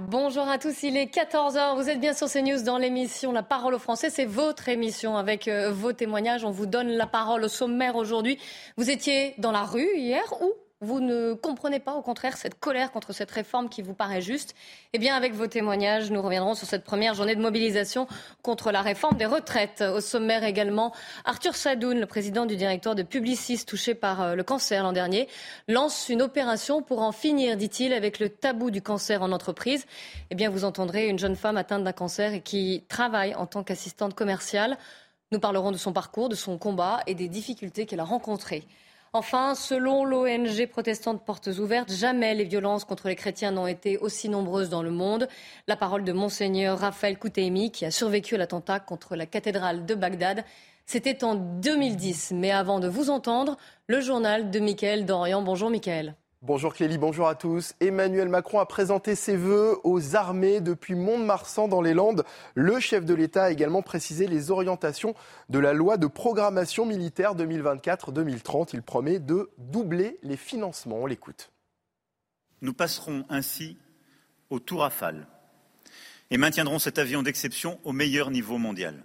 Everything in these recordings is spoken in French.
Bonjour à tous, il est 14h, vous êtes bien sur CNews dans l'émission La parole aux Français, c'est votre émission avec euh, vos témoignages, on vous donne la parole au sommaire aujourd'hui. Vous étiez dans la rue hier ou vous ne comprenez pas, au contraire, cette colère contre cette réforme qui vous paraît juste, eh bien, avec vos témoignages, nous reviendrons sur cette première journée de mobilisation contre la réforme des retraites. Au sommaire également, Arthur Sadoun, le président du directoire de Publicis, touché par euh, le cancer l'an dernier, lance une opération pour en finir, dit-il, avec le tabou du cancer en entreprise. Eh bien, vous entendrez une jeune femme atteinte d'un cancer et qui travaille en tant qu'assistante commerciale. Nous parlerons de son parcours, de son combat et des difficultés qu'elle a rencontrées. Enfin, selon l'ONG protestante Portes Ouvertes, jamais les violences contre les chrétiens n'ont été aussi nombreuses dans le monde. La parole de Monseigneur Raphaël Kouteimi, qui a survécu à l'attentat contre la cathédrale de Bagdad. C'était en 2010. Mais avant de vous entendre, le journal de Mickaël Dorian. Bonjour Mickaël. Bonjour Clélie, bonjour à tous. Emmanuel Macron a présenté ses vœux aux armées depuis Mont-de-Marsan dans les Landes. Le chef de l'État a également précisé les orientations de la loi de programmation militaire 2024-2030. Il promet de doubler les financements. On l'écoute. Nous passerons ainsi au tour Rafale et maintiendrons cet avion d'exception au meilleur niveau mondial.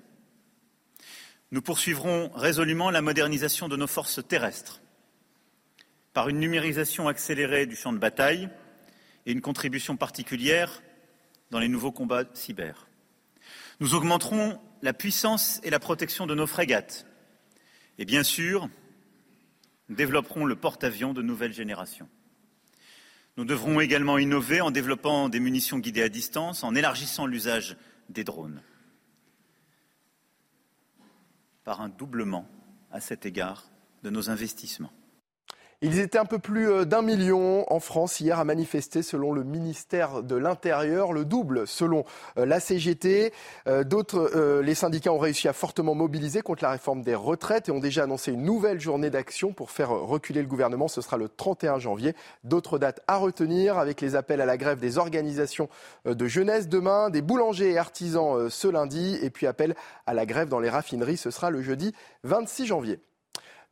Nous poursuivrons résolument la modernisation de nos forces terrestres par une numérisation accélérée du champ de bataille et une contribution particulière dans les nouveaux combats cyber. Nous augmenterons la puissance et la protection de nos frégates. Et bien sûr, nous développerons le porte-avions de nouvelle génération. Nous devrons également innover en développant des munitions guidées à distance, en élargissant l'usage des drones. Par un doublement, à cet égard, de nos investissements. Ils étaient un peu plus euh, d'un million en France hier à manifester selon le ministère de l'Intérieur, le double selon euh, la CGT. Euh, d'autres, les syndicats ont réussi à fortement mobiliser contre la réforme des retraites et ont déjà annoncé une nouvelle journée d'action pour faire reculer le gouvernement. Ce sera le 31 janvier. D'autres dates à retenir avec les appels à la grève des organisations de jeunesse demain, des boulangers et artisans ce lundi et puis appel à la grève dans les raffineries. Ce sera le jeudi 26 janvier.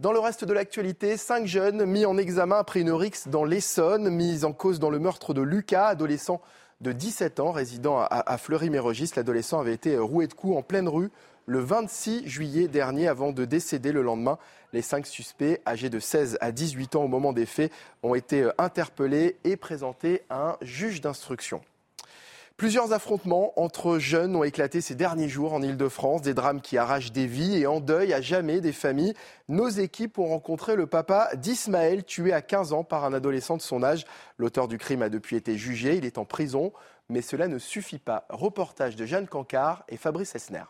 Dans le reste de l'actualité, cinq jeunes mis en examen après une rixe dans l'Essonne, mis en cause dans le meurtre de Lucas, adolescent de 17 ans, résidant à, Fleury-Mérogis. L'adolescent avait été roué de coups en pleine rue le 26 juillet dernier avant de décéder le lendemain. Les cinq suspects, âgés de 16 à 18 ans au moment des faits, ont été interpellés et présentés à un juge d'instruction. Plusieurs affrontements entre jeunes ont éclaté ces derniers jours en Ile-de-France, des drames qui arrachent des vies et endeuillent à jamais des familles. Nos équipes ont rencontré le papa d'Ismaël, tué à 15 ans par un adolescent de son âge. L'auteur du crime a depuis été jugé, il est en prison, mais cela ne suffit pas. Reportage de Jeanne Cancard et Fabrice Esner.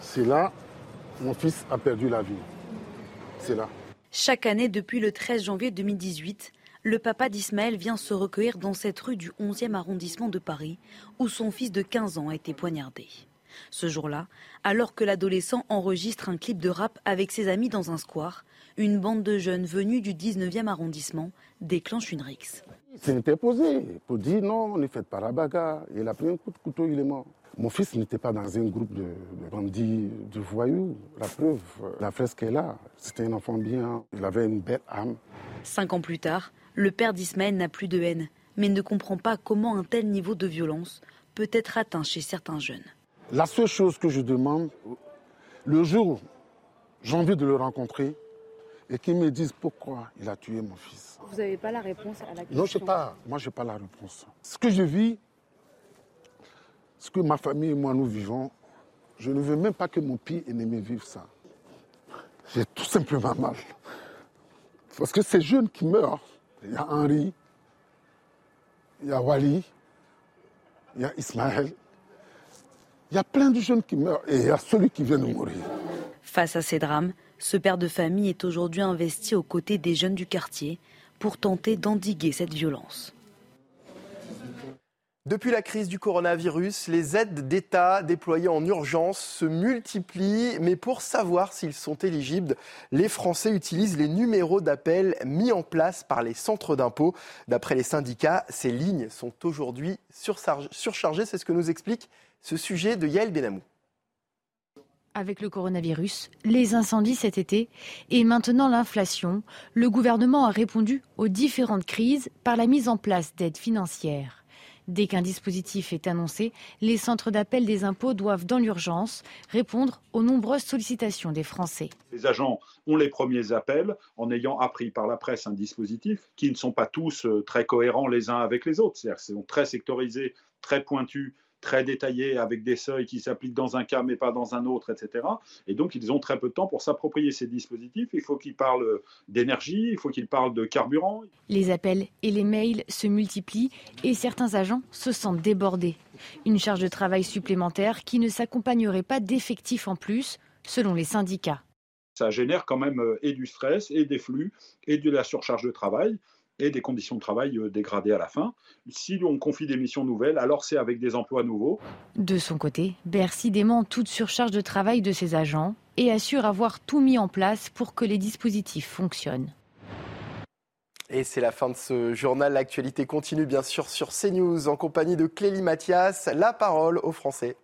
C'est là, mon fils a perdu la vie. C'est là. Chaque année, depuis le 13 janvier 2018, le papa d'Ismaël vient se recueillir dans cette rue du 11e arrondissement de Paris, où son fils de 15 ans a été poignardé. Ce jour-là, alors que l'adolescent enregistre un clip de rap avec ses amis dans un square, une bande de jeunes venus du 19e arrondissement déclenche une rixe. Il s'est interposé pour dire non, ne faites pas la bagarre. Il a pris un coup de couteau, il est mort. Mon fils n'était pas dans un groupe de, bandits, de voyous. La preuve, la fresque est là. C'était un enfant bien. Il avait une belle âme. Cinq ans plus tard, le père d'Ismaël n'a plus de haine, mais ne comprend pas comment un tel niveau de violence peut être atteint chez certains jeunes. La seule chose que je demande, le jour j'ai envie de le rencontrer et qu'il me dise pourquoi il a tué mon fils. Vous n'avez pas la réponse à la question Non, je sais pas. Moi, je n'ai pas la réponse. Ce que je vis, ce que ma famille et moi nous vivons, je ne veux même pas que mon pire ennemi vive ça. J'ai tout simplement mal. Parce que ces jeunes qui meurent, il y a Henri, il y a Wally, il y a Ismaël. Il y a plein de jeunes qui meurent et il y a celui qui vient de mourir. Face à ces drames, ce père de famille est aujourd'hui investi aux côtés des jeunes du quartier pour tenter d'endiguer cette violence. Depuis la crise du coronavirus, les aides d'État déployées en urgence se multiplient, mais pour savoir s'ils sont éligibles, les Français utilisent les numéros d'appel mis en place par les centres d'impôt. D'après les syndicats, ces lignes sont aujourd'hui surchargées. C'est ce que nous explique ce sujet de Yael Benamou. Avec le coronavirus, les incendies cet été et maintenant l'inflation, le gouvernement a répondu aux différentes crises par la mise en place d'aides financières. Dès qu'un dispositif est annoncé, les centres d'appel des impôts doivent dans l'urgence répondre aux nombreuses sollicitations des Français. Les agents ont les premiers appels en ayant appris par la presse un dispositif qui ne sont pas tous euh, très cohérents les uns avec les autres. C'est-à-dire qu'ils sont très sectorisés, très pointus très détaillés avec des seuils qui s'appliquent dans un cas mais pas dans un autre, etc. Et donc ils ont très peu de temps pour s'approprier ces dispositifs. Il faut qu'ils parlent d'énergie, il faut qu'ils parlent de carburant. Les appels et les mails se multiplient et certains agents se sentent débordés. Une charge de travail supplémentaire qui ne s'accompagnerait pas d'effectifs en plus, selon les syndicats. Ça génère quand même euh, et du stress et des flux et de la surcharge de travail et des conditions de travail euh, dégradées à la fin. Si on confie des missions nouvelles, alors c'est avec des emplois nouveaux. De son côté, Bercy dément toute surcharge de travail de ses agents et assure avoir tout mis en place pour que les dispositifs fonctionnent. Et c'est la fin de ce journal. L'actualité continue bien sûr sur CNews en compagnie de Clélie Mathias. La parole aux Français.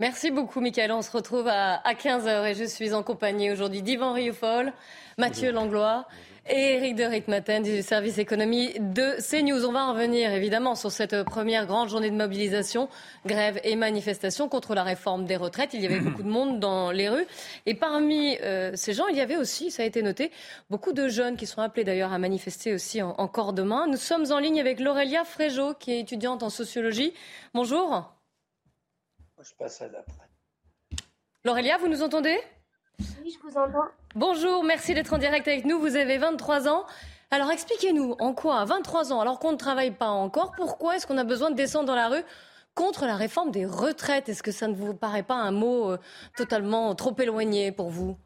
Merci beaucoup, Michael. On se retrouve à, 15h et je suis en compagnie aujourd'hui d'Yvan Rioufol, Mathieu Langlois et Eric de Ritmaten du service économie de CNews. On va en revenir évidemment sur cette première grande journée de mobilisation, grève et manifestation contre la réforme des retraites. Il y avait beaucoup de monde dans les rues. Et parmi euh, ces gens, il y avait aussi, ça a été noté, beaucoup de jeunes qui sont appelés d'ailleurs à manifester aussi en, corps de main. Nous sommes en ligne avec Laurelia Fréjot, qui est étudiante en sociologie. Bonjour. Je passe à. Laurelia, vous nous entendez? Oui, je vous entends. Bonjour, merci d'être en direct avec nous. Vous avez 23 ans. Alors expliquez-nous, en quoi, à 23 ans, alors qu'on ne travaille pas encore, pourquoi est-ce qu'on a besoin de descendre dans la rue contre la réforme des retraites? Est-ce que ça ne vous paraît pas un mot euh, totalement trop éloigné pour vous?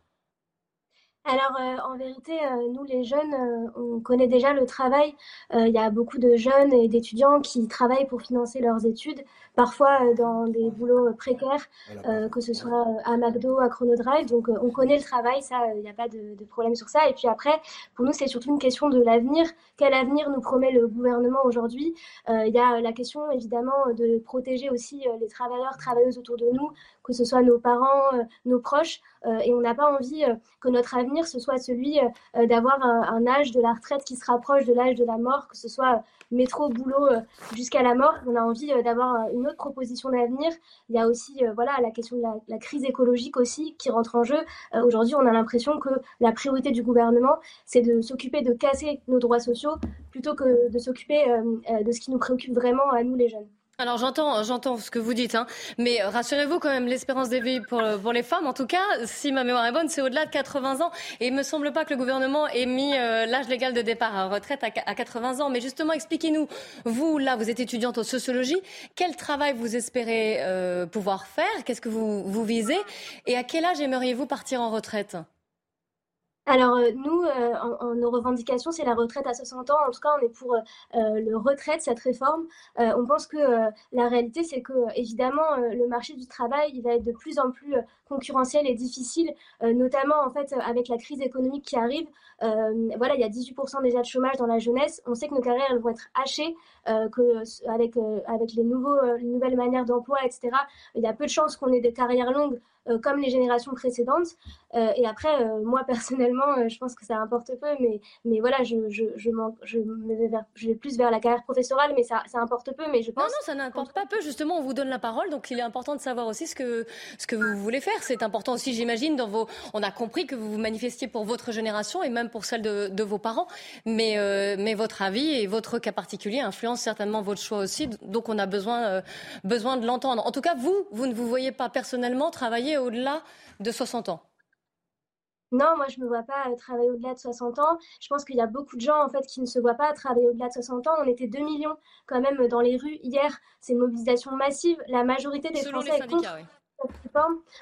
Alors, euh, en vérité, euh, nous, les jeunes, euh, on connaît déjà le travail. Il y a beaucoup de jeunes et d'étudiants qui travaillent pour financer leurs études, parfois dans des boulots précaires, que ce soit à McDo, à Chronodrive. Donc, on connaît le travail, ça, il n'y a pas de, de, problème sur ça. Et puis après, pour nous, c'est surtout une question de l'avenir. Quel avenir nous promet le gouvernement aujourd'hui? Il y a la question, évidemment, de protéger aussi les travailleurs, travailleuses autour de nous, que ce soit nos parents, nos proches. Et on n'a pas envie que notre avenir ce soit celui euh, euh, d'avoir un, âge de la retraite qui se rapproche de l'âge de la mort, que ce soit euh, métro, boulot jusqu'à la mort. On a envie d'avoir une autre proposition d'avenir. Il y a aussi voilà, la question de la, crise écologique aussi qui rentre en jeu. Aujourd'hui, on a l'impression que la priorité du gouvernement, c'est de s'occuper de casser nos droits sociaux plutôt que de s'occuper de ce qui nous préoccupe vraiment à nous les jeunes. Alors j'entends, j'entends ce que vous dites, hein. mais rassurez-vous quand même, l'espérance de vie pour, pour, les femmes, en tout cas, si ma mémoire est bonne, c'est au-delà de 80 ans. Et il me semble pas que le gouvernement ait mis euh, l'âge légal de départ à retraite à, 80 ans. Mais justement, expliquez-nous, vous là, vous êtes étudiante en sociologie, quel travail vous espérez euh, pouvoir faire? Qu'est-ce que vous, vous visez? Et à quel âge aimeriez-vous partir en retraite? Alors euh, nous, euh, en, nos revendications, c'est la retraite à 60 ans. En tout cas, on est pour euh, le retrait de cette réforme. on pense que la réalité, c'est que évidemment, le marché du travail, il va être de plus en plus concurrentiel et difficile, notamment en fait avec la crise économique qui arrive. voilà, il y a 18% déjà de chômage dans la jeunesse. On sait que nos carrières elles vont être hachées, que avec avec les nouveaux, les nouvelles manières d'emploi, etc. Il y a peu de chances qu'on ait des carrières longues comme les générations précédentes. Euh, et après, euh, moi personnellement, je pense que ça importe peu, mais, mais voilà, je, je, je, je, me vais vers, je vais plus vers la carrière professorale, mais ça, ça importe peu. Mais je pense. Non, non, ça n'importe pas peu. Justement, on vous donne la parole, donc il est important de savoir aussi ce que, ce que vous voulez faire. C'est important aussi, j'imagine, dans vos. On a compris que vous vous manifestiez pour votre génération et même pour celle de, de vos parents, mais, mais votre avis et votre cas particulier influencent certainement votre choix aussi. Donc on a besoin, besoin de l'entendre. En tout cas, vous, vous ne vous voyez pas personnellement travailler au-delà de 60 ans non, moi je ne me vois pas euh, travailler au-delà de 60 ans. Je pense qu'il y a beaucoup de gens en fait qui ne se voient pas travailler au-delà de 60 ans. On était 2 millions quand même dans les rues hier. C'est une mobilisation massive. La majorité des selon Français les syndicats, oui.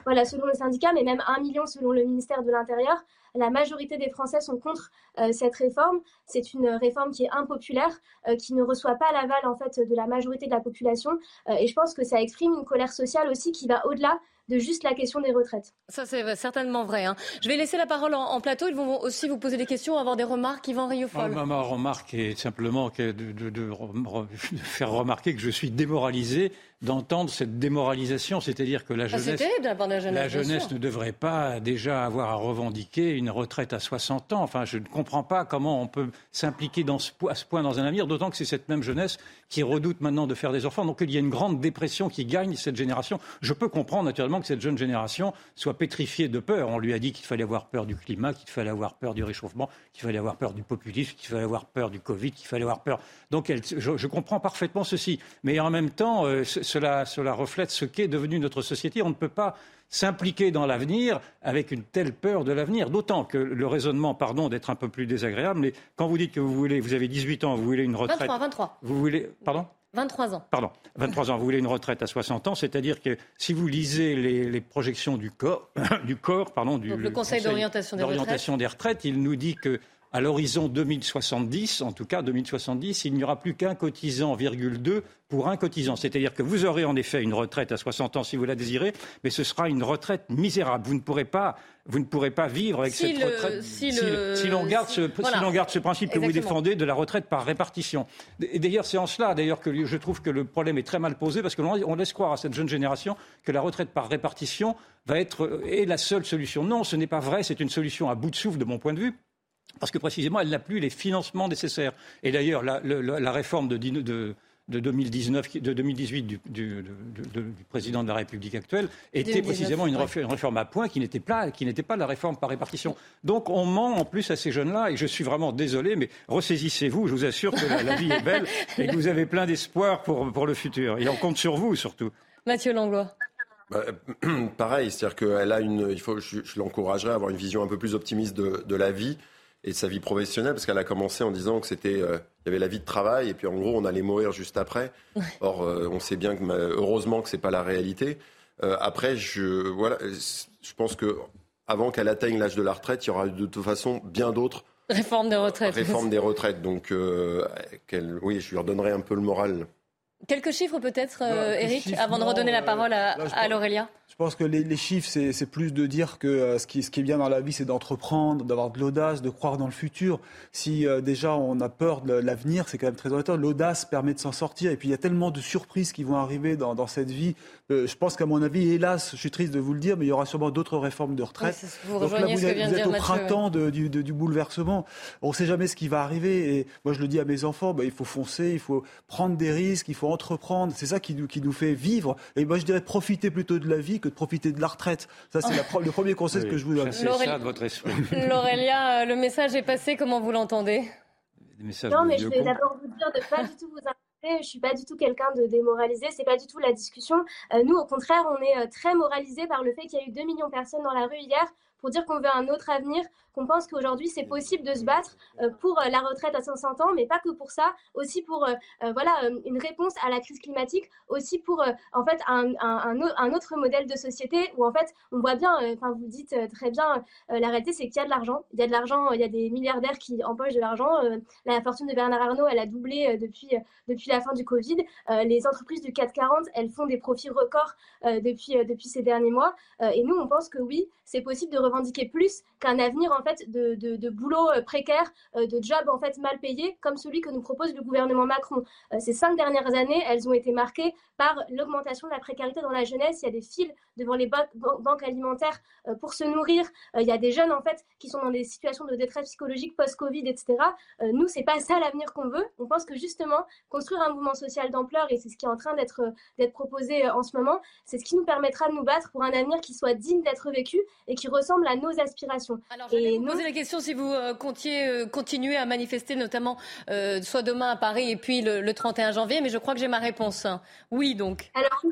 Voilà, selon les syndicats, mais même 1 million selon le ministère de l'Intérieur. La majorité des Français sont contre euh, cette réforme. C'est une réforme qui est impopulaire, euh, qui ne reçoit pas l'aval en fait de la majorité de la population. et je pense que ça exprime une colère sociale aussi qui va au-delà de juste la question des retraites. Ça, c'est certainement vrai. Hein. Je vais laisser la parole en, plateau. Ils vont aussi vous poser des questions, avoir des remarques. Yvan Riofol. Ma, ma remarque est simplement de, de, faire remarquer que je suis démoralisé d'entendre cette démoralisation, c'est-à-dire que la Ah, jeunesse, la ne devrait pas déjà avoir à revendiquer une retraite à 60 ans. Enfin, je ne comprends pas comment on peut s'impliquer à ce point dans un avenir, d'autant que c'est cette même jeunesse qui redoute maintenant de faire des enfants. Donc il y a une grande dépression qui gagne cette génération. Je peux comprendre naturellement que cette jeune génération soit pétrifiée de peur. On lui a dit qu'il fallait avoir peur du climat, qu'il fallait avoir peur du réchauffement, qu'il fallait avoir peur du populisme, qu'il fallait avoir peur du Covid, qu'il fallait avoir peur. Donc elle- je, je comprends parfaitement ceci. Mais en même temps, euh, ce- cela, cela reflète ce qu'est devenu notre société. On ne peut pas s'impliquer dans l'avenir avec une telle peur de l'avenir. D'autant que le raisonnement, pardon d'être un peu plus désagréable, mais quand vous dites que vous voulez, vous avez 18 ans, vous voulez une retraite. 23, 23. Vous voulez, pardon? 23 ans. Pardon, 23 ans, vous voulez une retraite à 60 ans, c'est-à-dire que si vous lisez les, les projections du corps, du corps, pardon, du Donc, le Conseil d'orientation des d'orientation des retraites, il nous dit que à l'horizon 2070, en tout cas 2070, il n'y aura plus qu'un cotisant, virgule 2 pour un cotisant. C'est-à-dire que vous aurez en effet une retraite à 60 ans si vous la désirez, mais ce sera une retraite misérable. Vous ne pourrez pas, vous ne pourrez pas vivre avec Si cette le- retraite. si si, le- si l'on garde, ce, voilà. si l'on garde ce principe que vous défendez de la retraite par répartition. Et d'ailleurs, c'est en cela d'ailleurs que je trouve que le problème est très mal posé parce que l'on on laisse croire à cette jeune génération que la retraite par répartition va être euh, est la seule solution. Non, ce n'est pas vrai. C'est une solution à bout de souffle de mon point de vue. Parce que précisément, elle n'a plus les financements nécessaires. Et d'ailleurs, la, le- la- la réforme de, dix- de- de 2019, qui- de 2018 du, du- du- de- du président de la République actuelle était 2019, précisément une, ouais. réf- une réforme à point qui n'était pas, qui n'était pas la réforme par répartition. Donc on ment en plus à ces jeunes-là, et je suis vraiment désolé, mais ressaisissez-vous. Je vous assure que la, la vie est belle et que vous avez plein d'espoir pour, pour le futur. Et on compte sur vous surtout. Mathieu Langlois. Bah, pareil, c'est-à-dire qu'elle a une, il faut, je, je l'encouragerais à avoir une vision un peu plus optimiste de, de la vie et de sa vie professionnelle, parce qu'elle a commencé en disant que c'était, euh, il y avait la vie de travail et puis en gros on allait mourir juste après. Or, euh, on sait bien que heureusement que c'est pas la réalité. Euh, après, je, voilà, je pense que avant qu'elle atteigne l'âge de la retraite, il y aura de toute façon bien d'autres Réforme des retraites. réformes des retraites. Donc, oui, je lui redonnerai un peu le moral. Quelques chiffres peut-être, euh, Eric, chiffres, avant de non, redonner la euh, parole à, là, je à pense- Laurélia. Je pense que les, les chiffres, c'est plus de dire que euh, ce, qui, ce qui est bien dans la vie, c'est d'entreprendre, d'avoir de l'audace, de croire dans le futur. Si euh, déjà on a peur de l'avenir, c'est quand même très honnête. L'audace permet de s'en sortir. Et puis il y a tellement de surprises qui vont arriver dans, dans cette vie. Euh, je pense qu'à mon avis, hélas, je suis triste de vous le dire, mais il y aura sûrement d'autres réformes de retraite. Oui, c'est- vous Donc là, vous ce que êtes, vient vous de êtes dire au Mathieu, printemps de- du, de- du bouleversement. On ne sait jamais ce qui va arriver. Et moi, je le dis à mes enfants, bah, il faut foncer, il faut prendre des risques, il faut entreprendre. C'est ça qui nous, qui nous fait vivre. Et moi, je dirais profiter plutôt de la vie que de profiter de la retraite. Ça, c'est le premier conseil que je vous donne. C'est ça de votre esprit. Laurélia, euh, le message est passé, comment vous l'entendez? Non, mais je vais d'abord vous dire de pas du tout vous inquiéter. Je suis pas du tout quelqu'un de démoralisé. C'est pas du tout la discussion. Euh, nous, au contraire, on est euh, très moralisé par le fait qu'il y a eu 2 millions de personnes dans la rue hier pour dire qu'on veut un autre avenir, qu'on pense qu'aujourd'hui c'est possible de se battre euh, pour euh, la retraite à 500 ans, mais pas que pour ça, aussi pour euh, voilà une réponse à la crise climatique, aussi pour en fait un, un, un au- un autre modèle de société où en fait on voit bien, enfin vous dites très bien, la réalité c'est qu'il y a de l'argent, il y a de l'argent, il y a des milliardaires qui empochent de l'argent. la fortune de Bernard Arnault, elle a doublé depuis depuis la fin du Covid. Les entreprises du CAC 40, elles font des profits records depuis depuis ces derniers mois. Et nous, on pense que oui, c'est possible de revendiquer plus qu'un avenir en fait de, de, de boulot euh, précaire, euh, de job en fait mal payé, comme celui que nous propose le gouvernement Macron. Euh, ces cinq dernières années, elles ont été marquées par l'augmentation de la précarité dans la jeunesse. Il y a des files devant les ba- ban- banques alimentaires pour se nourrir. Il y a des jeunes en fait qui sont dans des situations de détresse psychologique post-Covid, etc. Nous, c'est pas ça l'avenir qu'on veut. On pense que justement construire un mouvement social d'ampleur, et c'est ce qui est en train d'être d'être proposé en ce moment, c'est ce qui nous permettra de nous battre pour un avenir qui soit digne d'être vécu et qui ressemble à nos aspirations. Alors, Et vous nous- poser la question si vous euh, comptiez euh, continuer à manifester, notamment euh, soit demain à Paris et puis le, le 31 janvier, mais je crois que j'ai ma réponse. Oui, donc. Alors,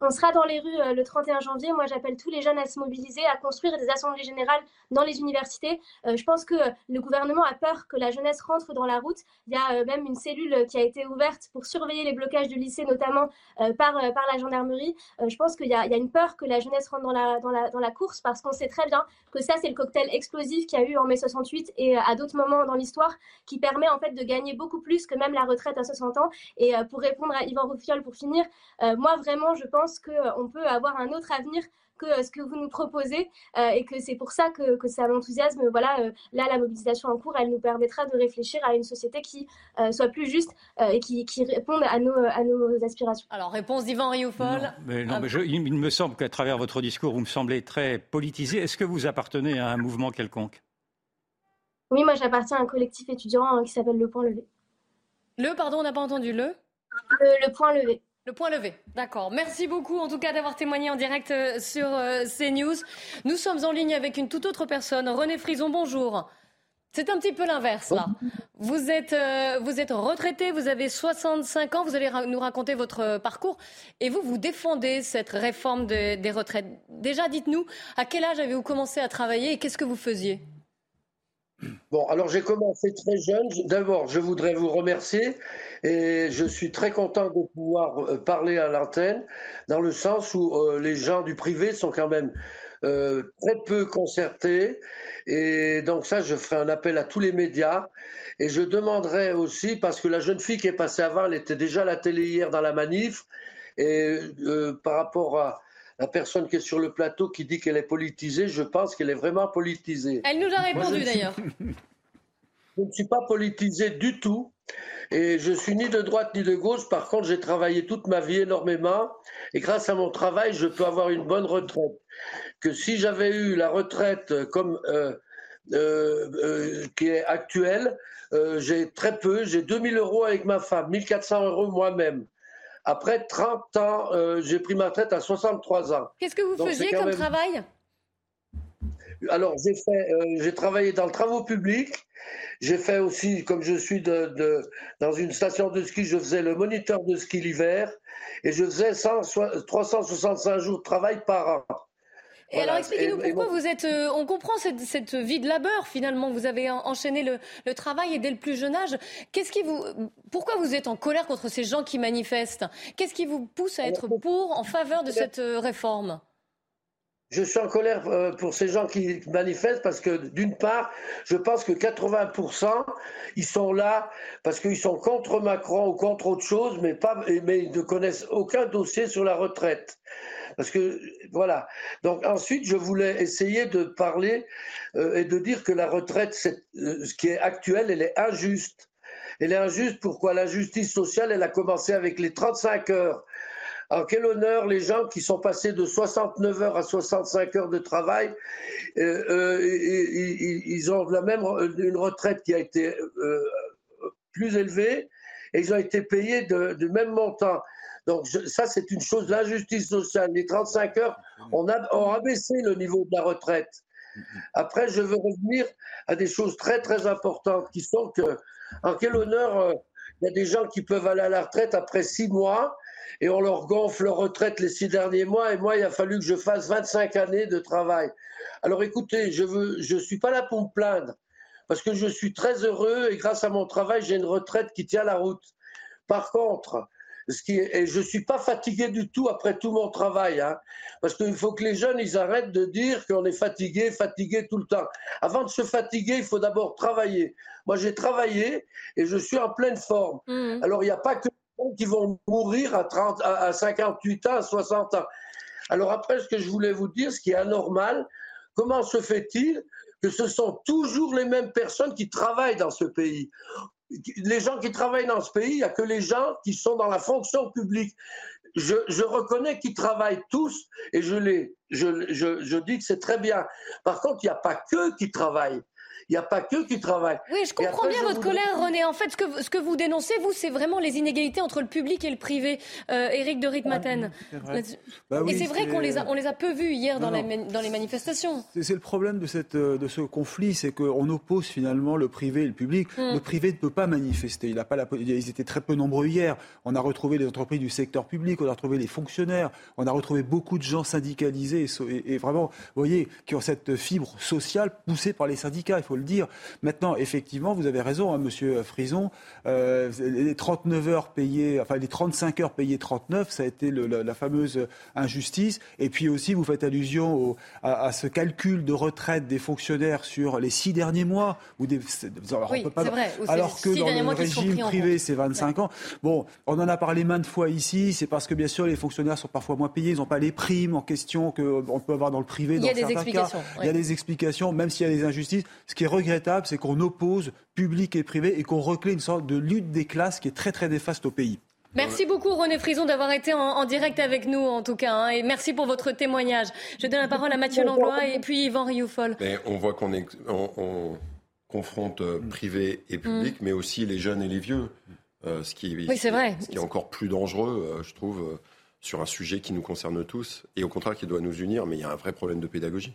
on sera dans les rues euh, le 31 janvier. Moi, j'appelle tous les jeunes à se mobiliser, à construire des assemblées générales dans les universités. Euh, je pense que le gouvernement a peur que la jeunesse rentre dans la route. Il y a euh, même une cellule qui a été ouverte pour surveiller les blocages du lycée, notamment par, par la gendarmerie. Je pense qu'il y, y a une peur que la jeunesse rentre dans la, dans la, dans la course parce qu'on sait très bien que ça, c'est le cocktail explosif qu'il y a eu en mai 68 et à d'autres moments dans l'histoire qui permet en fait de gagner beaucoup plus que même la retraite à 60 ans. Et pour répondre à Yvan Roufiol, pour finir, moi vraiment, je pense qu'on peut avoir un autre avenir que ce que vous nous proposez et que c'est pour ça que, que ça m'enthousiasme. Voilà, là, la mobilisation en cours, elle nous permettra de réfléchir à une société qui soit plus juste et qui, qui réponde à nos, à nos aspirations. Alors, réponse d'Yvan Rioufol. mais non, mais il me semble qu'à travers votre discours, vous me semblez très politisé. Est-ce que vous appartenez à un mouvement quelconque? Oui, moi j'appartiens à un collectif étudiant hein, qui s'appelle Le Point Levé. Le, pardon, on n'a pas entendu le? Le, Point Levé. Le point levé, d'accord. Merci beaucoup en tout cas d'avoir témoigné en direct euh, sur euh, CNews. Nous sommes en ligne avec une toute autre personne. René Frison, bonjour. C'est un petit peu l'inverse là. Vous êtes, euh, vous êtes retraité, vous avez 65 ans, vous allez nous raconter votre parcours et vous, vous défendez cette réforme des retraites. Déjà, dites-nous, à quel âge avez-vous commencé à travailler et qu'est-ce que vous faisiez? Bon, alors j'ai commencé très jeune. D'abord, je voudrais vous remercier et je suis très content de pouvoir euh, parler à l'antenne dans le sens où euh, les gens du privé sont quand même euh, très peu concertés. Et donc ça, je ferai un appel à tous les médias. Et je demanderai aussi, parce que la jeune fille qui est passée avant, elle était déjà à la télé hier dans la manif. Et par rapport à, la personne qui est sur le plateau qui dit qu'elle est politisée, je pense qu'elle est vraiment politisée. Elle nous a répondu d'ailleurs. Je ne suis pas politisé du tout. Et je suis ni de droite ni de gauche. Par contre, j'ai travaillé toute ma vie énormément. Et grâce à mon travail, je peux avoir une bonne retraite. Que si j'avais eu la retraite comme euh, euh, euh, qui est actuelle, j'ai très peu. J'ai 2000 euros avec ma femme, 1400 euros moi-même. Après 30 ans, euh, j'ai pris ma retraite à 63 ans. Qu'est-ce que vous faisiez comme travail? Alors, j'ai fait, euh, j'ai travaillé dans le travaux publics. J'ai fait aussi, comme je suis de, dans une station de ski, je faisais le moniteur de ski l'hiver et je faisais 365 jours de travail par an. Et alors expliquez-nous pourquoi vous êtes. Euh, on comprend cette, cette, vie de labeur finalement. Vous avez enchaîné le, le, travail et dès le plus jeune âge. Qu'est-ce qui vous. Pourquoi vous êtes en colère contre ces gens qui manifestent? Qu'est-ce qui vous pousse à être pour, en faveur de cette euh, réforme? Je suis en colère euh, pour ces gens qui manifestent parce que d'une part, je pense que 80% ils sont là parce qu'ils sont contre Macron ou contre autre chose, mais pas, mais ils ne connaissent aucun dossier sur la retraite. Parce que, voilà. Donc ensuite, je voulais essayer de parler euh, et de dire que la retraite, euh, ce qui est actuel, elle est injuste. Elle est injuste pourquoi? La justice sociale, elle a commencé avec les 35 heures. En quel honneur les gens qui sont passés de 69 heures à 65 heures de travail, euh, ils, ont la même une retraite qui a été plus élevée et ils ont été payés du même montant. Donc ça, c'est une chose, l'injustice sociale. Les 35 heures on a, ont abaissé le niveau de la retraite. Après, je veux revenir à des choses très très importantes qui sont que, en quel honneur, euh, il y a des gens qui peuvent aller à la retraite après six mois et on leur gonfle leur retraite les six derniers mois et moi, il a fallu que je fasse 25 années de travail. Alors écoutez, je ne je suis pas là pour me plaindre parce que je suis très heureux et grâce à mon travail, j'ai une retraite qui tient la route. Par contre, et je ne suis pas fatigué du tout après tout mon travail, hein, parce qu'il faut que les jeunes, ils arrêtent de dire qu'on est fatigué, fatigué tout le temps. Avant de se fatiguer, il faut d'abord travailler. Moi, j'ai travaillé et je suis en pleine forme. Mmh. Alors, il n'y a pas que les gens qui vont mourir à, 30, à 58 ans, à 60 ans. Alors après, ce que je voulais vous dire, ce qui est anormal, comment se fait-il que ce sont toujours les mêmes personnes qui travaillent dans ce pays? Les gens qui travaillent dans ce pays, il n'y a que les gens qui sont dans la fonction publique. Je, reconnais qu'ils travaillent tous et je dis que c'est très bien. Par contre, il n'y a pas que qui travaillent. Il n'y a pas que qui travaillent. Oui, je comprends bien votre colère, René. En fait, ce que, ce que vous dénoncez, vous, c'est vraiment les inégalités entre le public et le privé. Euh, Éric de Ritmaten. Bah et c'est vrai qu'on les, a, on les a peu vus hier dans, les, dans les manifestations. C'est le problème de, cette, de ce conflit, c'est qu'on oppose finalement le privé et le public. Hmm. Le privé ne peut pas manifester. Il a pas la, ils étaient très peu nombreux hier. On a retrouvé les entreprises du secteur public, on a retrouvé les fonctionnaires, on a retrouvé beaucoup de gens syndicalisés et, et, vraiment, vous voyez, qui ont cette fibre sociale poussée par les syndicats. Il faut le dire. Maintenant, effectivement, vous avez raison, hein, Monsieur Frison. Euh, les 39 heures payées, enfin les 35 heures payées 39, ça a été la, fameuse injustice. Et puis aussi, vous faites allusion à, ce calcul de retraite des fonctionnaires sur les six derniers mois. Ou des, alors, oui, vrai. alors que dans le régime privé, c'est 25 ans. Bon, on en a parlé maintes fois ici. C'est parce que bien sûr, les fonctionnaires sont parfois moins payés. Ils n'ont pas les primes en question qu'on peut avoir dans le privé. Il y a des explications. Il y a des explications, même s'il y a des injustices. Ce qui est regrettable, c'est qu'on oppose public et privé et qu'on reclée une sorte de lutte des classes qui est très très néfaste au pays. Merci beaucoup René Frison d'avoir été en, direct avec nous en tout cas hein, et merci pour votre témoignage. Je donne la parole à Mathieu Langlois et puis Yvan Rioufol. on voit qu'on on, confronte euh, privé et public, mm. mais aussi les jeunes et les vieux. Euh, ce, qui, oui, c'est vrai. ce qui est encore plus dangereux, euh, je trouve, sur un sujet qui nous concerne tous et au contraire qui doit nous unir, mais il y a un vrai problème de pédagogie.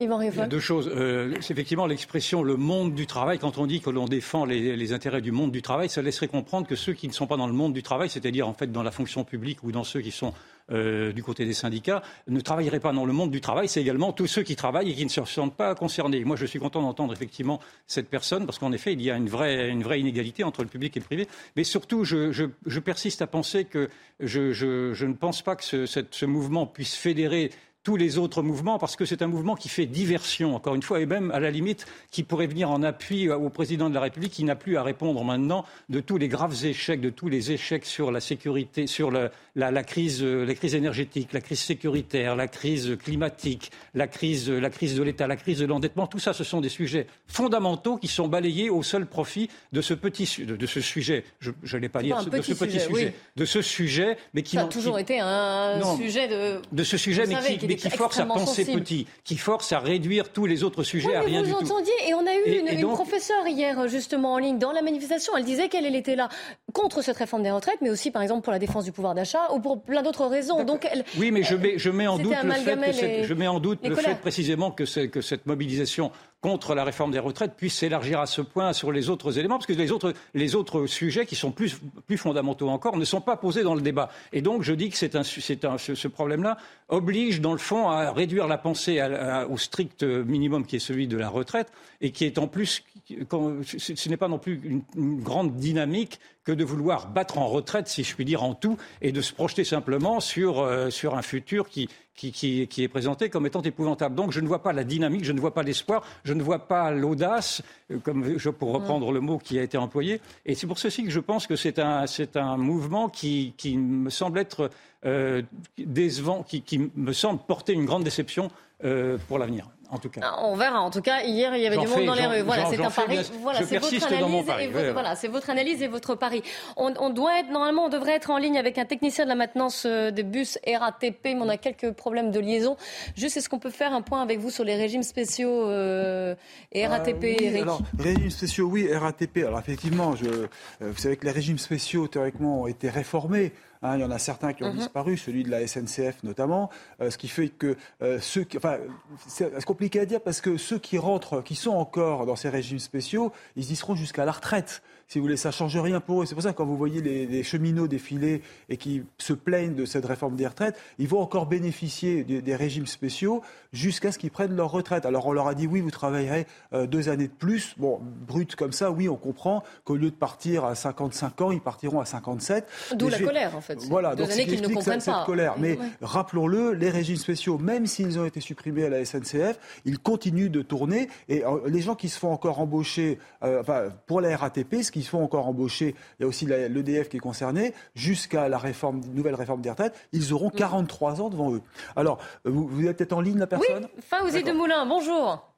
Il y a deux choses. Euh, c'est effectivement l'expression le monde du travail. Quand on dit que l'on défend les, intérêts du monde du travail, ça laisserait comprendre que ceux qui ne sont pas dans le monde du travail, c'est-à-dire en fait dans la fonction publique ou dans ceux qui sont euh, du côté des syndicats, ne travailleraient pas dans le monde du travail. C'est également tous ceux qui travaillent et qui ne se sentent pas concernés. Moi, je suis content d'entendre effectivement cette personne parce qu'en effet, il y a une vraie, une vraie inégalité entre le public et le privé. Mais surtout, je, je, je persiste à penser que je, je, ne pense pas que ce, cette, ce mouvement puisse fédérer tous les autres mouvements, parce que c'est un mouvement qui fait diversion, encore une fois, et même à la limite qui pourrait venir en appui au président de la République, qui n'a plus à répondre maintenant de tous les graves échecs, de tous les échecs sur la sécurité, sur la, la, crise, la crise énergétique, la crise sécuritaire, la crise climatique, la crise, la crise de l'État, la crise de l'endettement. Tout ça, ce sont des sujets fondamentaux qui sont balayés au seul profit de ce petit, de, ce sujet. Je ne l'ai pas dit, de ce petit sujet, de ce sujet, mais qui ça a toujours été un sujet de. De ce sujet, mais qui qui force à penser petit, qui force à réduire tous les autres sujets à rien du tout. Vous entendiez, et on a eu une, professeure hier justement en ligne dans la manifestation. Elle disait qu'elle était là contre cette réforme des retraites, mais aussi par exemple pour la défense du pouvoir d'achat ou pour plein d'autres raisons. Donc elle, oui, mais je mets, je mets en doute le fait, que je mets en doute le fait précisément que, que cette mobilisation contre la réforme des retraites puisse s'élargir à ce point sur les autres éléments, parce que les autres, les autres sujets qui sont plus, plus fondamentaux encore ne sont pas posés dans le débat. Et donc je dis que c'est un, un, ce, problème-là oblige dans le fond à réduire la pensée au strict minimum qui est celui de la retraite et qui est en plus, ce n'est pas non plus une grande dynamique que de vouloir battre en retraite, si je puis dire, en tout, et de se projeter simplement sur, euh, sur un futur qui, qui, qui, qui, est présenté comme étant épouvantable. Donc je ne vois pas la dynamique, je ne vois pas l'espoir, je ne vois pas l'audace, euh, comme je, pour reprendre le mot qui a été employé. Et c'est pour ceci que je pense que c'est un, c'est un mouvement qui, qui me semble être euh, décevant, qui, qui me semble porter une grande déception euh, pour l'avenir. En tout cas. Ah, on verra. En tout cas, hier, il y avait du monde dans les rues. Voilà, c'est un pari. Voilà, c'est votre analyse et votre, voilà, c'est votre analyse et votre pari. On, on, doit être normalement, on devrait être en ligne avec un technicien de la maintenance euh, des bus RATP, mais on a quelques problèmes de liaison. Juste, est-ce qu'on peut faire un point avec vous sur les régimes spéciaux euh, et RATP, euh, oui, Alors, régimes spéciaux, oui, RATP. Alors effectivement, je, euh, vous savez que les régimes spéciaux théoriquement ont été réformés. Hein, il y en a certains qui ont mhm. disparu, celui de la SNCF notamment, euh, ce qui fait que euh, ceux qui, enfin, c'est compliqué à dire parce que ceux qui rentrent, qui sont encore dans ces régimes spéciaux, ils y seront jusqu'à la retraite si vous voulez, ça change rien pour eux. C'est pour ça que quand vous voyez les, cheminots défiler et qui se plaignent de cette réforme des retraites, ils vont encore bénéficier des, régimes spéciaux jusqu'à ce qu'ils prennent leur retraite. Alors on leur a dit oui, vous travaillerez euh, deux années de plus. Bon, brut comme ça, oui, on comprend qu'au lieu de partir à 55 ans, ils partiront à 57. D'où la colère, en fait. Voilà, donc années qu'ils ne comprennent cette, pas. colère. Mais rappelons-le, les régimes spéciaux, même s'ils ont été supprimés à la SNCF, ils continuent de tourner. Et euh, les gens qui se font encore embaucher, euh, enfin, pour la RATP, ce qui se font encore embaucher, il y a aussi l'EDF qui est concerné, jusqu'à la réforme, nouvelle réforme des retraites, ils auront 43 ans devant eux. Alors, vous, vous êtes peut-être en ligne, la personne? Oui, Faouzi de Moulin, bonjour.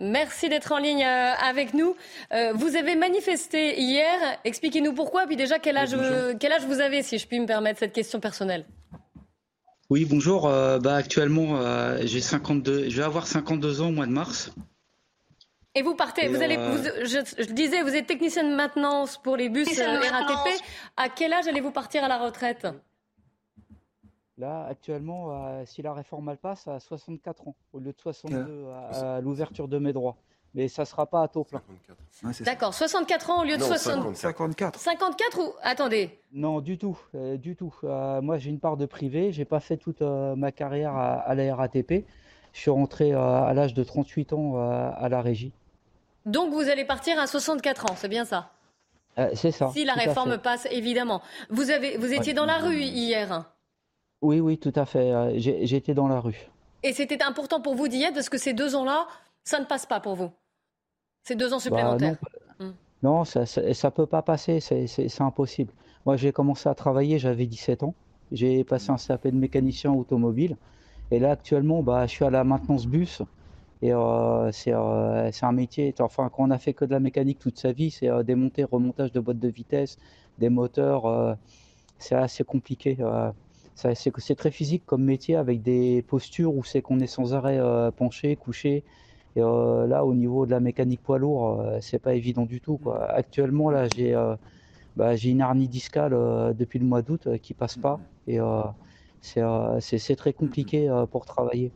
Merci d'être en ligne euh, avec nous. Euh, vous avez manifesté hier. Expliquez-nous pourquoi. Puis déjà, quel âge, quel âge vous avez, si je puis me permettre cette question personnelle? Oui, bonjour. Euh, bah, actuellement, j'ai 52. Je vais avoir 52 ans au mois de mars. Et vous partez, vous allez, euh, je, disais, vous êtes technicien de maintenance pour les bus euh, RATP. À quel âge allez-vous partir à la retraite? Là, actuellement, euh, si la réforme elle passe, à 64 ans, au lieu de 62 à, l'ouverture de mes droits. Mais ça ne sera pas à taux plein. D'accord, 64 ans au lieu de 60... 54. 54 ou attendez Non, du tout, du tout. moi, j'ai une part de privé. J'ai pas fait toute ma carrière à, à la RATP. Je suis rentré à l'âge de 38 ans à la régie. Donc vous allez partir à 64 ans, c'est bien ça? Euh, C'est ça. Si la réforme passe, évidemment. Vous, avez, vous étiez dans la rue hier Oui, oui, tout à fait. Euh, J'étais dans la rue. Et c'était important pour vous d'y être parce que ces deux ans-là, ça ne passe pas pour vous Ces deux ans bah, supplémentaires non, ça ne peut pas passer, c'est impossible. Moi, j'ai commencé à travailler, j'avais 17 ans. J'ai passé un CAP de mécanicien automobile. Et là, actuellement, bah, je suis à la maintenance bus. Et euh, euh, c'est un métier, enfin, quand on a fait que de la mécanique toute sa vie, c'est euh, démonter, remontage de boîtes de vitesse, des moteurs. c'est assez compliqué. c'est très physique comme métier avec des postures où c'est qu'on est sans arrêt penché, couché. Et là, au niveau de la mécanique poids lourd, euh, c'est pas évident du tout. Actuellement, là, j'ai bah, j'ai une hernie discale depuis le mois d'août qui passe pas. Et c'est très compliqué pour travailler.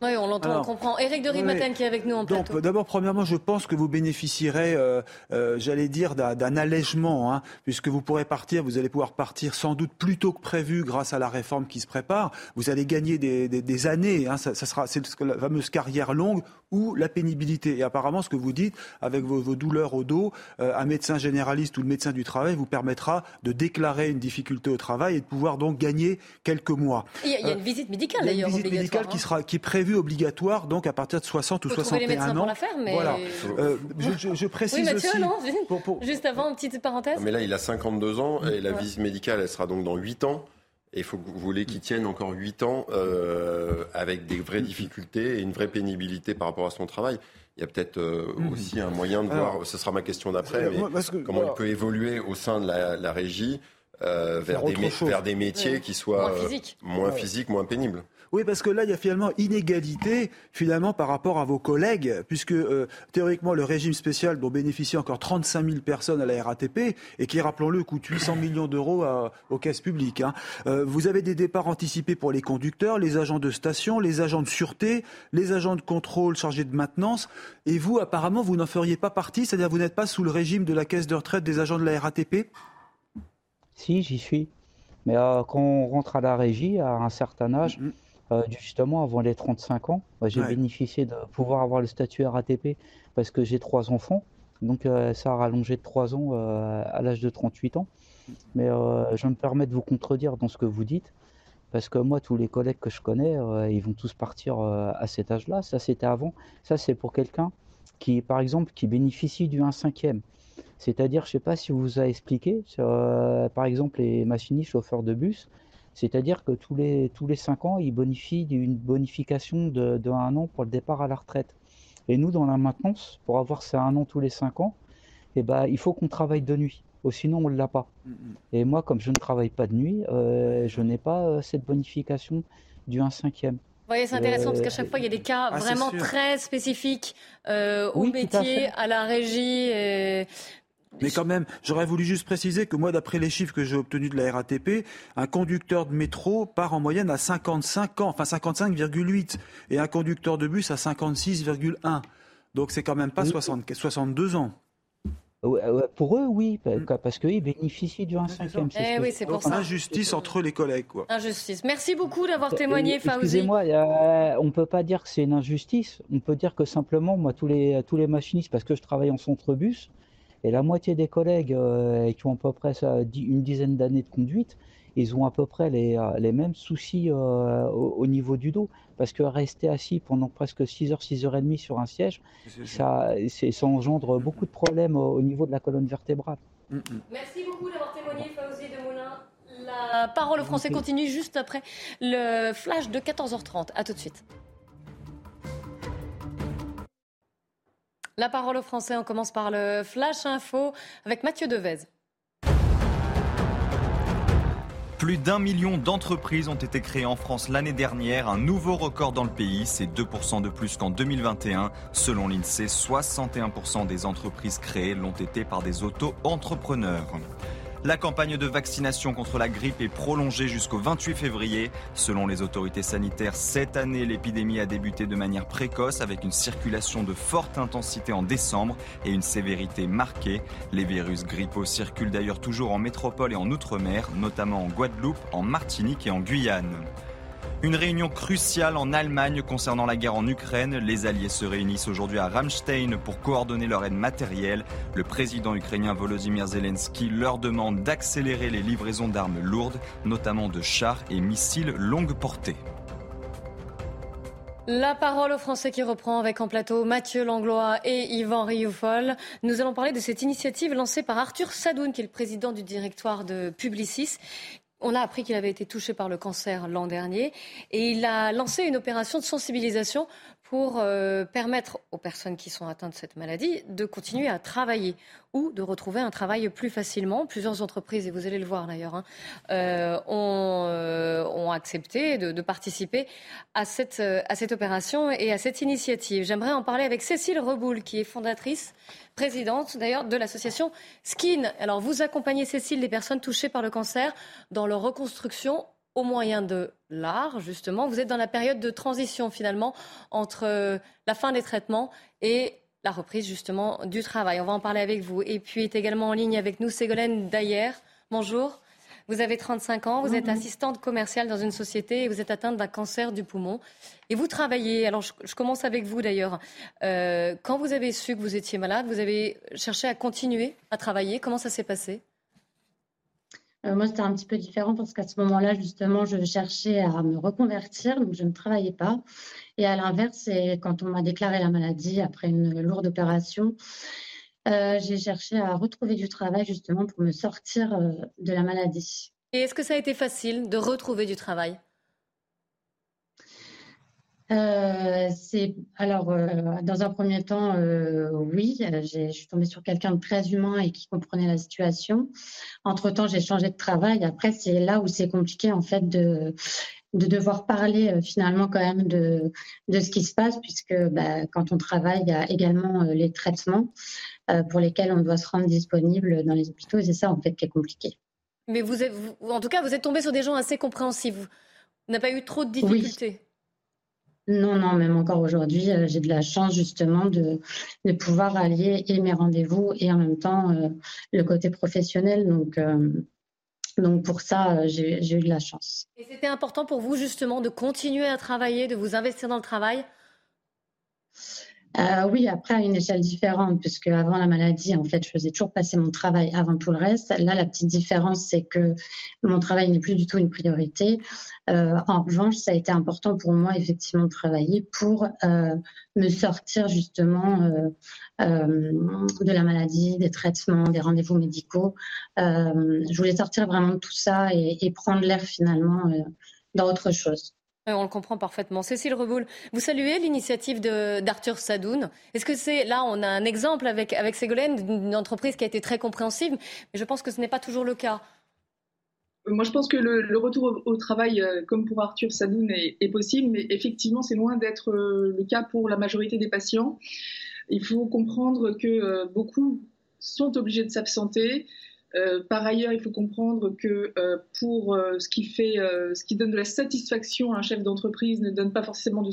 Oui, on l'entend, on comprend. Éric de Rimaten qui est avec nous en plateau. Donc, d'abord, premièrement, je pense que vous bénéficierez, euh, euh, j'allais dire, d'un allègement, hein, puisque vous pourrez partir, vous allez pouvoir partir sans doute plus tôt que prévu grâce à la réforme qui se prépare. Vous allez gagner des, des, des années. Hein, ça, ça, sera, c'est la fameuse carrière longue ou la pénibilité. Et apparemment, ce que vous dites, avec vos, vos douleurs au dos, euh, un médecin généraliste ou le médecin du travail vous permettra de déclarer une difficulté au travail et de pouvoir donc gagner quelques mois. Il y a, il y a une visite médicale d'ailleurs. Une visite médicale qui hein. sera qui est prévue obligatoire donc à partir de 60 ou 61 ans. Pour la faire, mais... Voilà. Euh, je, je, précise oui, Mathieu, aussi. Non, pour, pour... Juste avant, une petite parenthèse. Mais là, il a 52 ans et la visite médicale, elle sera donc dans 8 ans. Et il faut que vous voulez qu'il tienne encore 8 ans euh, avec des vraies difficultés et une vraie pénibilité par rapport à son travail. Il y a peut-être euh, mmh. aussi un moyen de voir, ce sera ma question d'après, mais comment il peut évoluer au sein de la, la régie euh, vers, des, vers, des, métiers qui soient moins physiques, moins, physiques, moins pénibles. Oui, parce que là, il y a finalement inégalité finalement par rapport à vos collègues, puisque euh, théoriquement, le régime spécial dont bénéficient encore 35 000 personnes à la RATP, et qui, rappelons-le, coûte 800 millions d'euros aux caisses publiques. Hein. Euh, vous avez des départs anticipés pour les conducteurs, les agents de station, les agents de sûreté, les agents de contrôle chargés de maintenance, et vous, apparemment, vous n'en feriez pas partie, c'est-à-dire vous n'êtes pas sous le régime de la caisse de retraite des agents de la RATP Si, j'y suis. Mais euh, quand on rentre à la régie à un certain âge, mm-hmm. Euh, justement, avant les 35 ans, j'ai bénéficié de pouvoir avoir le statut RATP parce que j'ai trois enfants. Donc euh, ça a rallongé de 3 ans euh, à l'âge de 38 ans. Mais je me permets de vous contredire dans ce que vous dites. Parce que moi, tous les collègues que je connais, ils vont tous partir à cet âge-là. Ça, c'était avant. Ça, c'est pour quelqu'un qui, par exemple, qui bénéficie du 1 cinquième. C'est-à-dire, je ne sais pas si vous vous a expliqué, par exemple, les machinistes, chauffeurs de bus, c'est-à-dire que tous les, tous les 5 ans, ils bonifient d'une bonification de, de, un an pour le départ à la retraite. Et nous, dans la maintenance, pour avoir ces un an tous les 5 ans, eh ben, il faut qu'on travaille de nuit. sinon, on ne l'a pas. Mm, mm. Et moi, comme je ne travaille pas de nuit, euh, je n'ai pas euh, cette bonification du 1 cinquième. Vous voyez, c'est intéressant parce qu'à chaque fois, il y a des cas ah, vraiment très spécifiques euh, au métier, à, à, la régie. Et... Mais quand même, j'aurais voulu juste préciser que moi, d'après les chiffres que j'ai obtenus de la RATP, un conducteur de métro part en moyenne à 55 ans, enfin 55,8, et un conducteur de bus à 56,1. Donc c'est quand même pas 62 ans. Pour eux, oui, mm. parce qu'ils bénéficient du 1 cinquième. Eh oui, c'est pour ça. Injustice entre les collègues, quoi. Injustice. Merci beaucoup d'avoir témoigné, Fauzi. Excusez-moi, on ne peut pas dire que c'est une injustice. On peut dire que simplement, moi, tous les, tous les machinistes, parce que je travaille en centre-bus, et la moitié des collègues euh, qui ont à peu près une dizaine d'années de conduite, ils ont à peu près les, euh, les mêmes soucis euh, au, niveau du dos. Parce que rester assis pendant presque 6 heures, 6 heures et demie sur un siège, ça, ça engendre beaucoup de problèmes au, niveau de la colonne vertébrale. Mm, mm. Merci beaucoup d'avoir témoigné, Fauzi de Moulin. La parole au français continue juste après le flash de 14h30. A tout de suite. La parole aux Français, on commence par le Flash Info avec Mathieu Devez. Plus d'un million d'entreprises ont été créées en France l'année dernière, un nouveau record dans le pays, c'est 2% de plus qu'en 2021. Selon l'INSEE, 61% des entreprises créées l'ont été par des auto-entrepreneurs. La campagne de vaccination contre la grippe est prolongée jusqu'au 28 février. Selon les autorités sanitaires, cette année, l'épidémie a débuté de manière précoce avec une circulation de forte intensité en décembre et une sévérité marquée. Les virus grippaux circulent d'ailleurs toujours en métropole et en outre-mer, notamment en Guadeloupe, en Martinique et en Guyane. Une réunion cruciale en Allemagne concernant la guerre en Ukraine. Les alliés se réunissent aujourd'hui à Ramstein pour coordonner leur aide matérielle. Le président ukrainien Volodymyr Zelensky leur demande d'accélérer les livraisons d'armes lourdes, notamment de chars et missiles longue portée. La parole aux Français qui reprend avec en plateau Mathieu Langlois et Yvan Rioufol. Nous allons parler de cette initiative lancée par Arthur Sadoun, qui est le président du directoire de Publicis. On a appris qu'il avait été touché par le cancer l'an dernier et il a lancé une opération de sensibilisation pour euh, permettre aux personnes qui sont atteintes de cette maladie de continuer à travailler ou de retrouver un travail plus facilement. Plusieurs entreprises, et vous allez le voir d'ailleurs, hein, euh, euh, ont, accepté de, participer à cette, à cette opération et à cette initiative. J'aimerais en parler avec Cécile Reboul, qui est fondatrice, présidente d'ailleurs de l'association Skin. Alors vous accompagnez, Cécile, les personnes touchées par le cancer dans leur reconstruction au moyen de l'art, justement. Vous êtes dans la période de transition, finalement, entre euh, la fin des traitements et la reprise, justement, du travail. On va en parler avec vous. Et puis est également en ligne avec nous Ségolène Dayer. Bonjour. Vous avez 35 ans, vous êtes assistante commerciale dans une société et vous êtes atteinte d'un cancer du poumon. Et vous travaillez, alors je, commence avec vous d'ailleurs. Euh, quand vous avez su que vous étiez malade, vous avez cherché à continuer à travailler. Comment ça s'est passé? Euh, moi, c'était un petit peu différent parce qu'à ce moment-là, justement, je cherchais à me reconvertir, donc je ne travaillais pas. Et à l'inverse, quand on m'a déclaré la maladie après une lourde opération, euh, j'ai cherché à retrouver du travail justement pour me sortir euh, de la maladie. Et est-ce que ça a été facile de retrouver du travail? Euh, c'est alors euh, dans un premier temps, euh, oui, je suis tombée sur quelqu'un de très humain et qui comprenait la situation. Entre temps, j'ai changé de travail. Après, c'est là où c'est compliqué en fait de de devoir parler finalement quand même de, de ce qui se passe, puisque bah, quand on travaille, il y a également les traitements pour lesquels on doit se rendre disponible dans les hôpitaux. Et c'est ça en fait qui est compliqué. Mais vous, êtes, en tout cas, vous êtes tombé sur des gens assez compréhensifs. Vous n'avez pas eu trop de difficultés. Non, non, même encore aujourd'hui, euh, j'ai de la chance justement de, de, pouvoir allier mes rendez-vous et en même temps euh, le côté professionnel. Donc, euh, donc pour ça, j'ai eu de la chance. Et c'était important pour vous justement de continuer à travailler, de vous investir dans le travail? Euh, oui, après à une échelle différente, puisque avant la maladie, en fait, je faisais toujours passer mon travail avant tout le reste. Là, la petite différence, c'est que mon travail n'est plus du tout une priorité. Euh, en revanche, ça a été important pour moi, effectivement, de travailler pour euh, me sortir justement de la maladie, des traitements, des rendez-vous médicaux. je voulais sortir vraiment de tout ça et, et prendre l'air finalement dans autre chose. On le comprend parfaitement. Cécile Reboul, vous saluez l'initiative d'Arthur Sadoun. Est-ce que c'est là, on a un exemple avec, avec Ségolène d'une entreprise qui a été très compréhensive, mais je pense que ce n'est pas toujours le cas. Moi, je pense que le, retour au, travail, euh, comme pour Arthur Sadoun, est, possible, mais effectivement, c'est loin d'être euh, le cas pour la majorité des patients. Il faut comprendre que euh, beaucoup sont obligés de s'absenter, euh, par ailleurs, il faut comprendre que euh, pour euh, ce qui fait, ce qui donne de la satisfaction à un chef d'entreprise ne donne pas forcément de,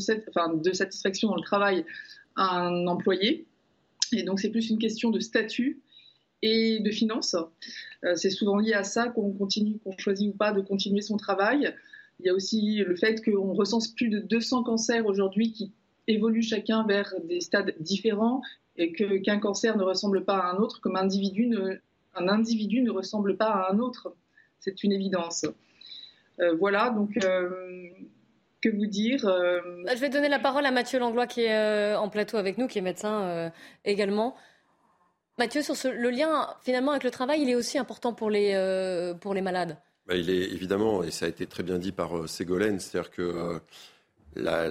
satisfaction dans le travail à un employé. Et donc, c'est plus une question de statut et de finances. c'est souvent lié à ça qu'on continue, qu'on choisit ou pas de continuer son travail. Il y a aussi le fait qu'on recense plus de 200 cancers aujourd'hui qui évoluent chacun vers des stades différents et qu'un cancer ne ressemble pas à un autre, comme individu un individu ne ressemble pas à un autre. C'est une évidence. Euh, voilà, donc euh, que vous dire euh, Je vais donner la parole à Mathieu Langlois qui est en plateau avec nous, qui est médecin également. Mathieu, sur le lien finalement avec le travail, il est aussi important pour les, pour les malades. Bah, il est évidemment, et ça a été très bien dit par Ségolène, c'est-à-dire que la,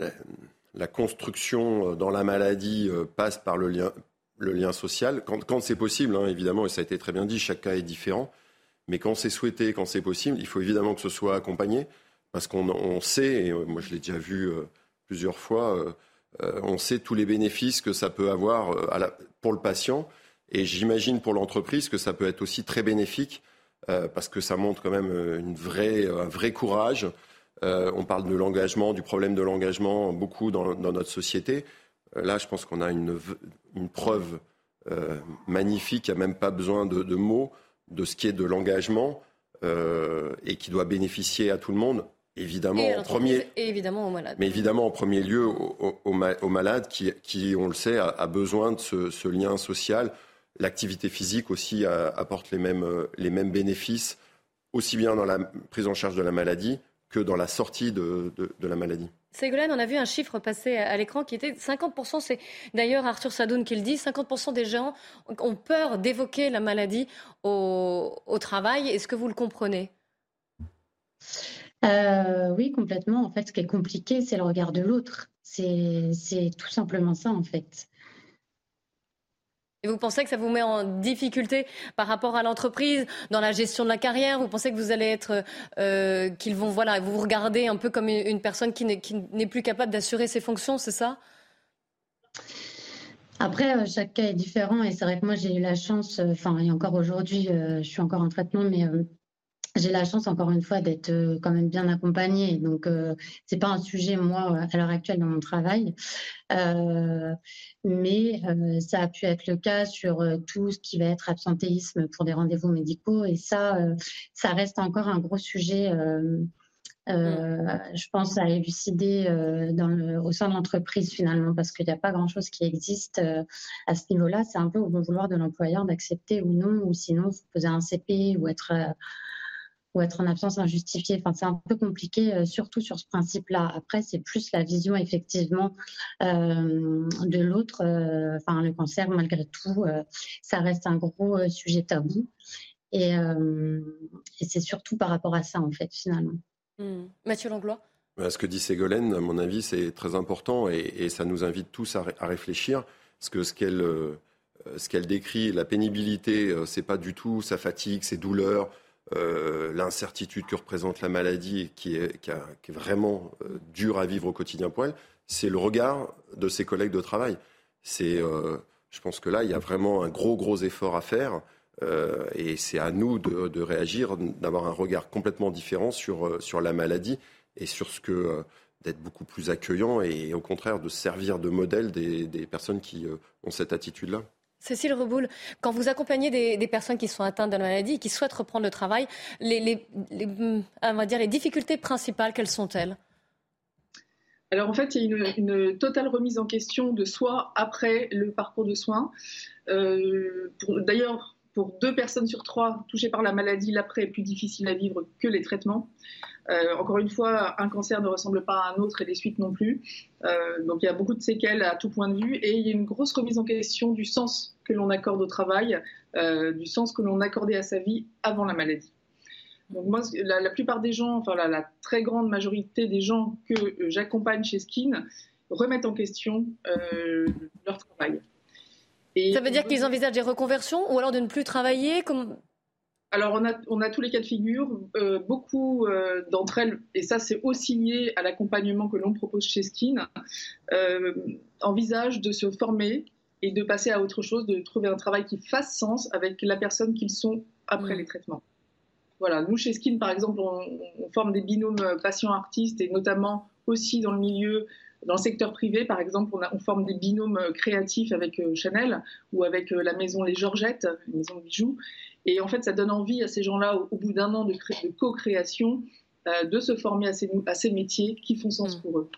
la, construction dans la maladie passe par le lien, le lien social, quand, c'est possible, hein, évidemment, et ça a été très bien dit, chaque cas est différent, mais quand c'est souhaité, quand c'est possible, il faut évidemment que ce soit accompagné, parce qu'on sait, et euh, moi je l'ai déjà vu euh, plusieurs fois, euh, on sait tous les bénéfices que ça peut avoir pour le patient, et j'imagine pour l'entreprise que ça peut être aussi très bénéfique, parce que ça montre quand même un vrai courage. on parle de l'engagement, du problème de l'engagement beaucoup dans notre société. Euh, là, je pense qu'on a une, preuve euh, magnifique, il n'y a même pas besoin de, mots, de ce qui est de l'engagement euh, et qui doit bénéficier à tout le monde. Évidemment, en premier, et évidemment aux malades. Mais évidemment, en premier lieu, aux, malades qui, qui, on le sait, a, besoin de ce, lien social. L'activité physique aussi apporte les mêmes, les mêmes bénéfices, aussi bien dans la prise en charge de la maladie que dans la sortie de, de, la maladie. Ségolène, on a vu un chiffre passer à l'écran qui était 50%, c'est d'ailleurs Arthur Sadoun qui le dit, 50% des gens ont peur d'évoquer la maladie au, travail. Est-ce que vous le comprenez? Euh, Oui, complètement. En fait, ce qui est compliqué, c'est le regard de l'autre. C'est tout simplement ça, en fait. Et vous pensez que ça vous met en difficulté par rapport à l'entreprise, dans la gestion de la carrière? Vous pensez que vous allez être, euh, qu'ils vont, voilà, vous regardez un peu comme une personne qui n'est plus capable d'assurer ses fonctions, c'est ça? Après, euh, chaque cas est différent et c'est vrai que moi j'ai eu la chance, euh, enfin et encore aujourd'hui, je suis encore en traitement, mais j'ai la chance encore une fois d'être euh, quand même bien accompagnée. Donc euh, c'est pas un sujet moi à l'heure actuelle dans mon travail, euh, mais euh, ça a pu être le cas sur euh, tout ce qui va être absentéisme pour des rendez-vous médicaux et ça ça reste encore un gros sujet. je pense à élucider dans le, au sein de l'entreprise finalement parce qu'il n'y a pas grand-chose qui existe à ce niveau-là. C'est un peu au bon vouloir de l'employeur d'accepter ou non, ou sinon vous poser un CP ou être ou être en absence injustifiée. Enfin, c'est un peu compliqué, euh, surtout sur ce principe-là. Après, c'est plus la vision effectivement euh, de l'autre. Euh, enfin, le cancer, malgré tout, ça reste un gros sujet tabou. Et, et c'est surtout par rapport à ça, en fait, finalement. Mmh. Mathieu Langlois? Ce que dit Ségolène, à mon avis, c'est très important et, et, ça nous invite tous à, à réfléchir. Parce que ce qu'elle ce qu'elle décrit, la pénibilité, c'est pas du tout sa fatigue, ses douleurs, euh, l'incertitude que représente la maladie qui est, qui, est vraiment euh, dure à vivre au quotidien pour elle, c'est le regard de ses collègues de travail. C'est, euh, je pense que là, il y a vraiment un gros, gros effort à faire. et c'est à nous de, réagir, d'avoir un regard complètement différent sur, sur la maladie et sur ce que d'être beaucoup plus accueillant et au contraire de servir de modèle des personnes qui ont cette attitude-là. Cécile Reboul, quand vous accompagnez des, personnes qui sont atteintes de la maladie et qui souhaitent reprendre le travail, les, les difficultés principales, quelles sont-elles? Alors en fait, il y a une, totale remise en question de soi après le parcours de soins. Euh, d'ailleurs, pour deux personnes sur trois touchées par la maladie, l'après est plus difficile à vivre que les traitements. Euh, encore une fois, un cancer ne ressemble pas à un autre et les suites non plus. Euh, donc il y a beaucoup de séquelles à tout point de vue et il y a une grosse remise en question du sens que l'on accorde au travail, euh, du sens que l'on accordait à sa vie avant la maladie. Donc moi, la, plupart des gens, enfin la, très grande majorité des gens que j'accompagne chez Skin remettent en question leur travail. Et Ça veut dire qu'ils envisagent des reconversions ou alors de ne plus travailler comme... Alors, on a, tous les cas de figure. Euh, beaucoup euh, d'entre elles, et ça c'est aussi lié à l'accompagnement que l'on propose chez Skin, euh, envisagent de se former et de passer à autre chose, de trouver un travail qui fasse sens avec la personne qu'ils sont après mm. les traitements. Voilà, nous chez Skin par exemple, on, forme des binômes patients-artistes et notamment aussi dans le milieu dans le secteur privé, par exemple, on, on forme des binômes créatifs avec Chanel ou avec la maison Les Georgettes, une maison de bijoux. Et en fait, ça donne envie à ces gens-là, au, bout d'un an de, co-création, euh, de se former à ces, à ces, métiers qui font sens mm. pour eux.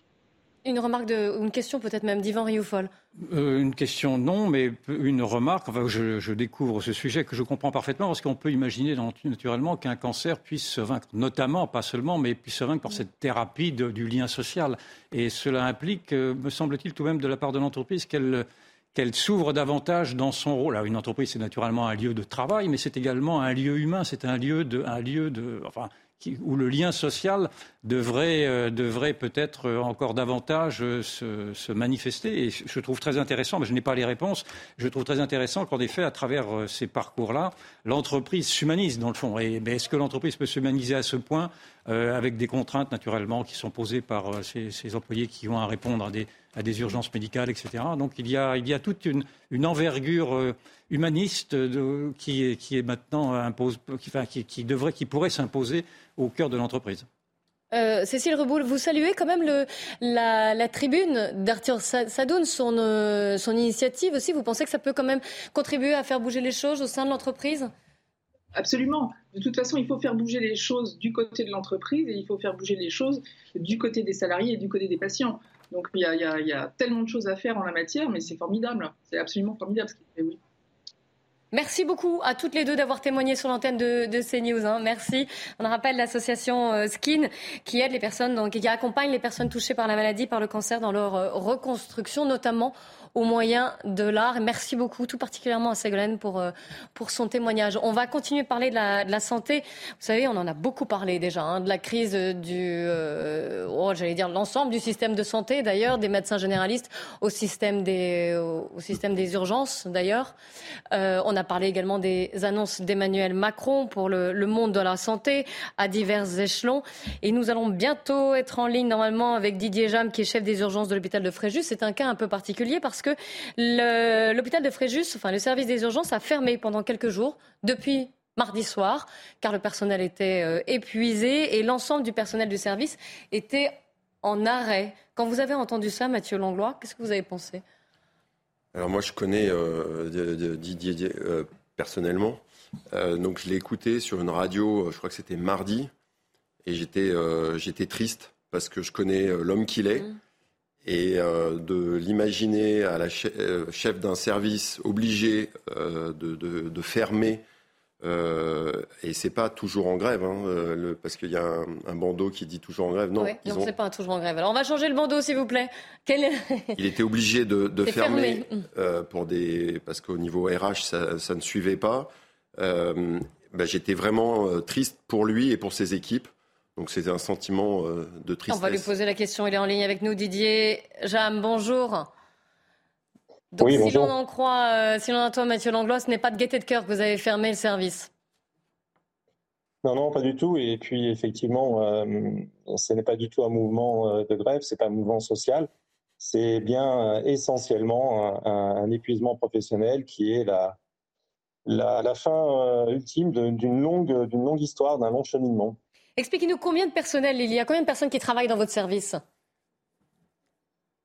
Une remarque, de, une question peut-être même d'Yvan Rioufol. Euh, une question non, mais une remarque. Enfin, je, je, découvre ce sujet que je comprends parfaitement parce qu'on peut imaginer naturellement qu'un cancer puisse se vaincre, notamment, pas seulement, mais puisse se vaincre par cette thérapie du lien social. Et cela implique, euh, me semble-t-il, tout de même de la part de l'entreprise qu'elle qu'elle s'ouvre davantage dans son rôle. Alors, une entreprise, c'est naturellement un lieu de travail, mais c'est également un lieu humain, c'est un lieu de, un lieu de, enfin, où le lien social devrait, euh, devrait peut-être encore davantage euh, se, manifester. Et je trouve très intéressant, mais je n'ai pas les réponses, je trouve très intéressant qu'en effet, à travers euh, ces parcours-là, l'entreprise s'humanise dans le fond. Et, mais est-ce que l'entreprise peut s'humaniser à ce point, avec des contraintes naturellement qui sont posées par ces, ces, employés qui ont à répondre à des, urgences médicales, etc. Donc il y a, toute une, envergure humaniste de, qui, est maintenant qui, devrait, qui pourrait s'imposer au cœur de l'entreprise. Euh, Cécile Reboul, vous saluez quand même la, tribune d'Arthur Sadoun, son, euh, son initiative aussi. Vous pensez que ça peut quand même contribuer à faire bouger les choses au sein de l'entreprise? Absolument. De toute façon, il faut faire bouger les choses du côté de l'entreprise et il faut faire bouger les choses du côté des salariés et du côté des patients. Donc il y a, tellement de choses à faire en la matière, mais c'est formidable. C'est absolument formidable ce qu'il fait. Merci beaucoup à toutes les deux d'avoir témoigné sur l'antenne de, de, CNews. Hein. Merci. On rappelle l'association euh, Skin qui aide les personnes, donc qui accompagne les personnes touchées par la maladie, par le cancer dans leur euh, reconstruction, notamment au moyen de l'art. Merci beaucoup, tout particulièrement à Ségolène pour, euh, pour son témoignage. On va continuer à parler de la, santé. Vous savez, on en a beaucoup parlé déjà, hein, de la crise du, euh, oh, j'allais dire, l'ensemble du système de santé, d'ailleurs, des médecins généralistes au système des, au système des urgences, d'ailleurs. Euh, on a parlé également des annonces d'Emmanuel Macron pour le, le monde de la santé à divers échelons. Et nous allons bientôt être en ligne, normalement, avec Didier Jam, qui est chef des urgences de l'hôpital de Fréjus. C'est un cas un peu particulier parce que que l'hôpital de Fréjus, enfin le service des urgences, a fermé pendant quelques jours depuis mardi soir, car le personnel était euh, épuisé et l'ensemble du personnel du service était en arrêt. Quand vous avez entendu ça, Mathieu Langlois, qu'est-ce que vous avez pensé? Alors moi, je connais euh, Didier euh, personnellement. donc je l'ai écouté sur une radio, je crois que c'était mardi, et j'étais j'étais triste parce que je connais l'homme qu'il est. Mmh et euh, de l'imaginer à la euh, chef d'un service obligé euh, de, de, de, fermer. Euh, et c'est pas toujours en grève, hein, le, parce qu'il y a un, un, bandeau qui dit toujours en grève. Non, oui, non, c'est pas toujours en grève. Alors on va changer le bandeau, s'il vous plaît. Quel... Il était obligé de, de fermer euh, pour des, parce qu'au niveau RH, ça, ça, ne suivait pas. Euh, ben, J'étais vraiment triste pour lui et pour ses équipes. Donc c'est un sentiment euh, de tristesse. On va lui poser la question. Il est en ligne avec nous, Didier Jam. Bonjour. Donc, si l'on en croit, euh, si l'on entend Mathieu Langlois, ce n'est pas de gaieté de cœur que vous avez fermé le service. Non, non, pas du tout. Et puis effectivement, euh, ce n'est pas du tout un mouvement de grève, c'est pas un mouvement social. C'est bien essentiellement un, épuisement professionnel qui est la, la, la fin ultime d'une longue, d'une longue histoire, d'un long cheminement. Expliquez-nous combien de personnel il y a, combien de personnes qui travaillent dans votre service?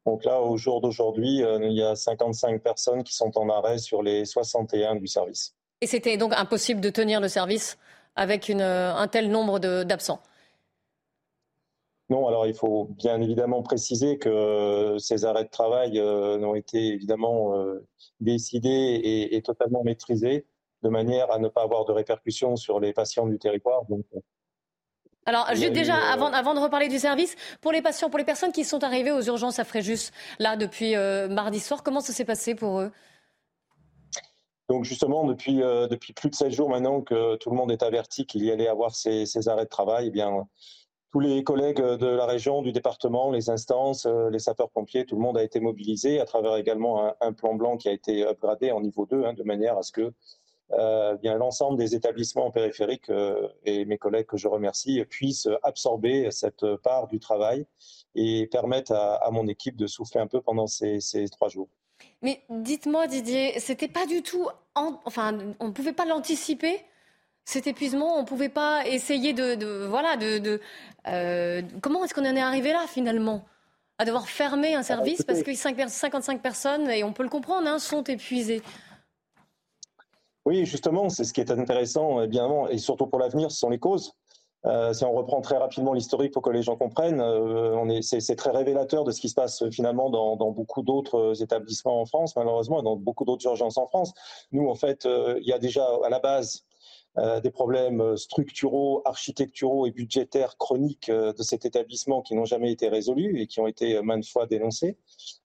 Donc là, au jour d'aujourd'hui, euh, il y a 55 personnes qui sont en arrêt sur les 61 du service. Et c'était donc impossible de tenir le service avec une, euh, un tel nombre d'absents? Non, alors il faut bien évidemment préciser que ces arrêts de travail euh, ont été évidemment décidés et, et, totalement maîtrisés de manière à ne pas avoir de répercussions sur les patients du territoire. Donc alors, juste déjà, euh, avant, avant de reparler du service, pour les patients, pour les personnes qui sont arrivées aux urgences à Fréjus, là, depuis euh, mardi soir, comment ça s'est passé pour eux? Donc justement, depuis, euh, depuis plus de 16 jours maintenant que tout le monde est averti qu'il y allait avoir ces, ces arrêts de travail, eh bien, tous les collègues de la région, du département, les instances, les sapeurs-pompiers, tout le monde a été mobilisé à travers également un, plan blanc qui a été upgradé en niveau 2, hein, de manière à ce que euh, bien l'ensemble des établissements périphériques euh, et mes collègues que je remercie puissent absorber cette part du travail et permettre à, mon équipe de souffler un peu pendant ces, trois jours. Mais dites-moi Didier, c'était pas du tout, enfin, on ne pouvait pas l'anticiper cet épuisement, on ne pouvait pas essayer de, voilà, de, euh, comment est-ce qu'on en est arrivé là finalement? À devoir fermer un service parce que 55 personnes, et on peut le comprendre, hein, sont épuisées. Oui, justement, c'est ce qui est intéressant, évidemment, et surtout pour l'avenir, ce sont les causes. Euh, si on reprend très rapidement l'historique pour que les gens comprennent, euh, c'est, très révélateur de ce qui se passe finalement dans, beaucoup d'autres établissements en France, malheureusement, et dans beaucoup d'autres urgences en France. Nous, en fait, euh, il y a déjà à la base des problèmes structuraux, architecturaux et budgétaires chroniques de cet établissement qui n'ont jamais été résolus et qui ont été maintes fois dénoncés.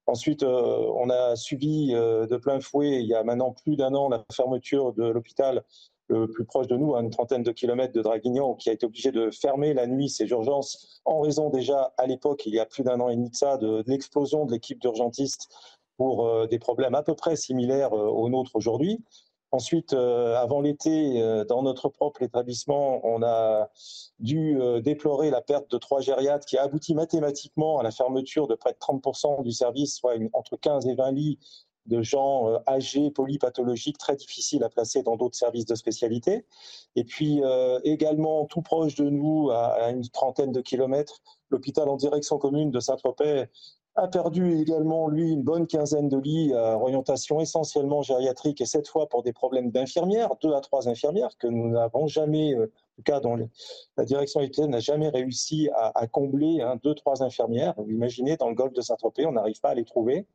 Ensuite, euh, on a subi euh, de plein fouet, il y a maintenant plus d'un an, la fermeture de l'hôpital le plus proche de nous, à une trentaine de kilomètres de Draguignan, qui a été obligé de fermer la nuit ses urgences en raison déjà, à l'époque, il y a plus d'un an et demi de l'explosion de l'équipe d'urgentistes pour euh, des problèmes à peu près similaires aux nôtres aujourd'hui. Ensuite, euh, avant l'été, euh, dans notre propre établissement, on a dû euh, déplorer la perte de trois gériatres qui a abouti mathématiquement à la fermeture de près de 30% du service, soit entre 15 et 20 lits de gens âgés, polypathologiques, très difficiles à placer dans d'autres services de spécialité. Et puis également, tout proche de nous, à, une trentaine de kilomètres, l'hôpital en direction commune de Saint-Tropez a perdu également, lui, une bonne quinzaine de lits à orientation essentiellement gériatrique, et cette fois pour des problèmes d'infirmières, deux à trois infirmières que nous n'avons jamais, euh, en tout cas dans la direction étudiante n'a jamais réussi à, combler hein, deux, trois infirmières. Vous imaginez, dans le golfe de Saint-Tropez, on n'arrive pas à les trouver.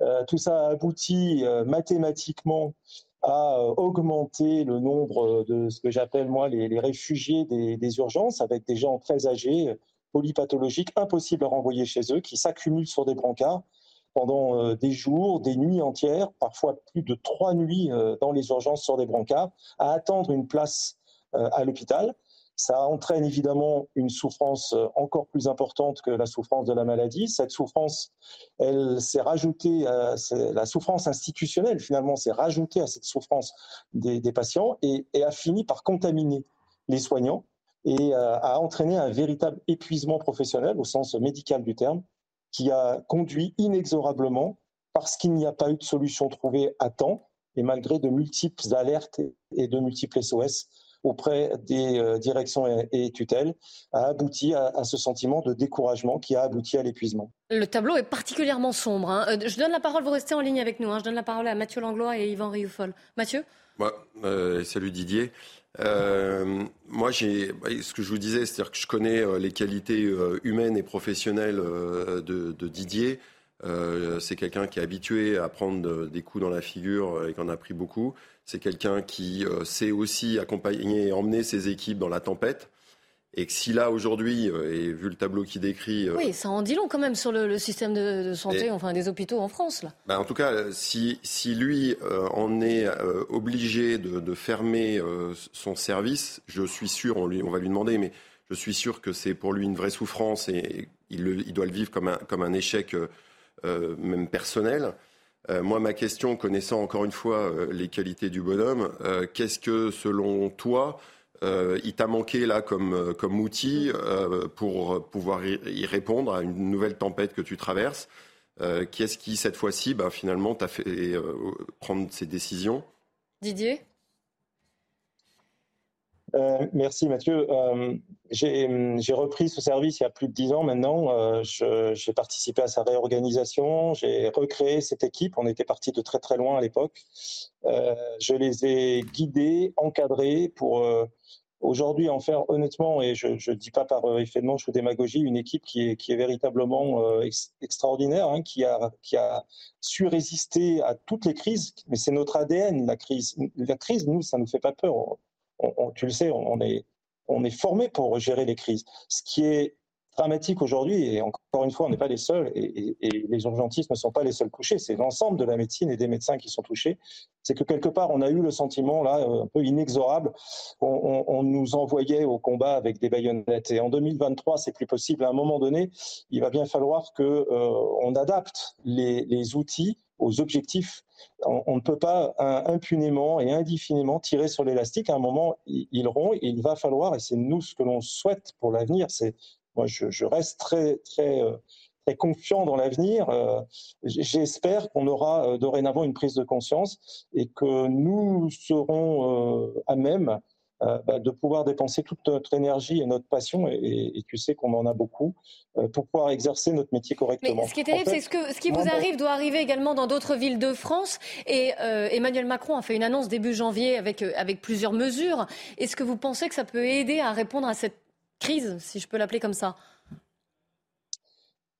Euh, tout ça a abouti euh, mathématiquement à augmenter le nombre de ce que j'appelle moi les, réfugiés des, urgences, avec des gens très âgés, polypathologiques impossibles à renvoyer chez eux, qui s'accumulent sur des brancards pendant euh, des jours, des nuits entières, parfois plus de trois nuits euh, dans les urgences sur des brancards, à attendre une place euh, à l'hôpital. Ça entraîne évidemment une souffrance encore plus importante que la souffrance de la maladie. Cette souffrance, elle s'est rajoutée, à, la souffrance institutionnelle finalement s'est rajoutée à cette souffrance des, patients et, a fini par contaminer les soignants et euh, a entraîné un véritable épuisement professionnel au sens médical du terme, qui a conduit inexorablement, parce qu'il n'y a pas eu de solution trouvée à temps, et malgré de multiples alertes et de multiples SOS auprès des euh, directions et, tutelles, a abouti à, ce sentiment de découragement qui a abouti à l'épuisement. Le tableau est particulièrement sombre. Hein. Euh, je donne la parole, vous restez en ligne avec nous. Hein. Je donne la parole à Mathieu Langlois et Yvan Rioufol. Mathieu? Salut Didier. Euh, moi, j'ai, ce que je vous disais, c'est-à-dire que je connais euh, les qualités euh, humaines et professionnelles de, Didier. c'est quelqu'un qui est habitué à prendre des coups dans la figure et qui en a pris beaucoup. C'est quelqu'un qui sait aussi accompagner et emmener ses équipes dans la tempête. Et que si là, aujourd'hui, euh, et vu le tableau qui décrit... Euh, oui, ça en dit long quand même sur le, système de, santé, enfin des hôpitaux en France. Là. Bah, en tout cas, si, si lui euh, en est obligé de, fermer son service, je suis sûr, on, lui, on va lui demander, mais je suis sûr que c'est pour lui une vraie souffrance et, il, il, doit le vivre comme un, comme un échec même personnel. moi, ma question, connaissant encore une fois les qualités du bonhomme, qu'est-ce que, selon toi, euh, il t'a manqué là comme, euh, comme outil euh, pour pouvoir y, répondre à une nouvelle tempête que tu traverses. qui est-ce qui, cette fois-ci, ben, finalement, t'a fait prendre ces décisions? Didier? Merci Mathieu. j'ai repris ce service il y a plus de dix ans maintenant. j'ai participé à sa réorganisation. J'ai recréé cette équipe. On était parti de très très loin à l'époque. je les ai guidés, encadrés pour aujourd'hui en faire honnêtement, et je ne dis pas par effet de manche ou démagogie, une équipe qui est, véritablement euh, extraordinaire, hein, qui, a, qui a su résister à toutes les crises, mais c'est notre ADN, la crise. La crise, nous, ça ne nous fait pas peur. Tu le sais, on est, on formé pour gérer les crises. Ce qui est dramatique aujourd'hui, et encore une fois, on n'est pas les seuls, et, les urgentistes ne sont pas les seuls touchés, c'est l'ensemble de la médecine et des médecins qui sont touchés, c'est que quelque part, on a eu le sentiment, là, un peu inexorable, on, nous envoyait au combat avec des baïonnettes. Et en 2023, c'est plus possible. À un moment donné, il va bien falloir qu'on euh, adapte les, outils aux objectifs. On, ne peut pas impunément et indéfiniment tirer sur l'élastique. À un moment, ils rompt et il va falloir, et c'est nous ce que l'on souhaite pour l'avenir, c'est moi, je, reste très, très, euh, très confiant dans l'avenir. Euh, j'espère qu'on aura euh, dorénavant une prise de conscience et que nous serons à même bah, de pouvoir dépenser toute notre énergie et notre passion, et, tu sais qu'on en a beaucoup, pour pouvoir exercer notre métier correctement. Mais ce qui est terrible, c'est que ce qui vous arrive doit arriver également dans d'autres villes de France. Et Emmanuel Macron a fait une annonce début janvier avec, avec plusieurs mesures. Est-ce que vous pensez que ça peut aider à répondre à cette crise, si je peux l'appeler comme ça?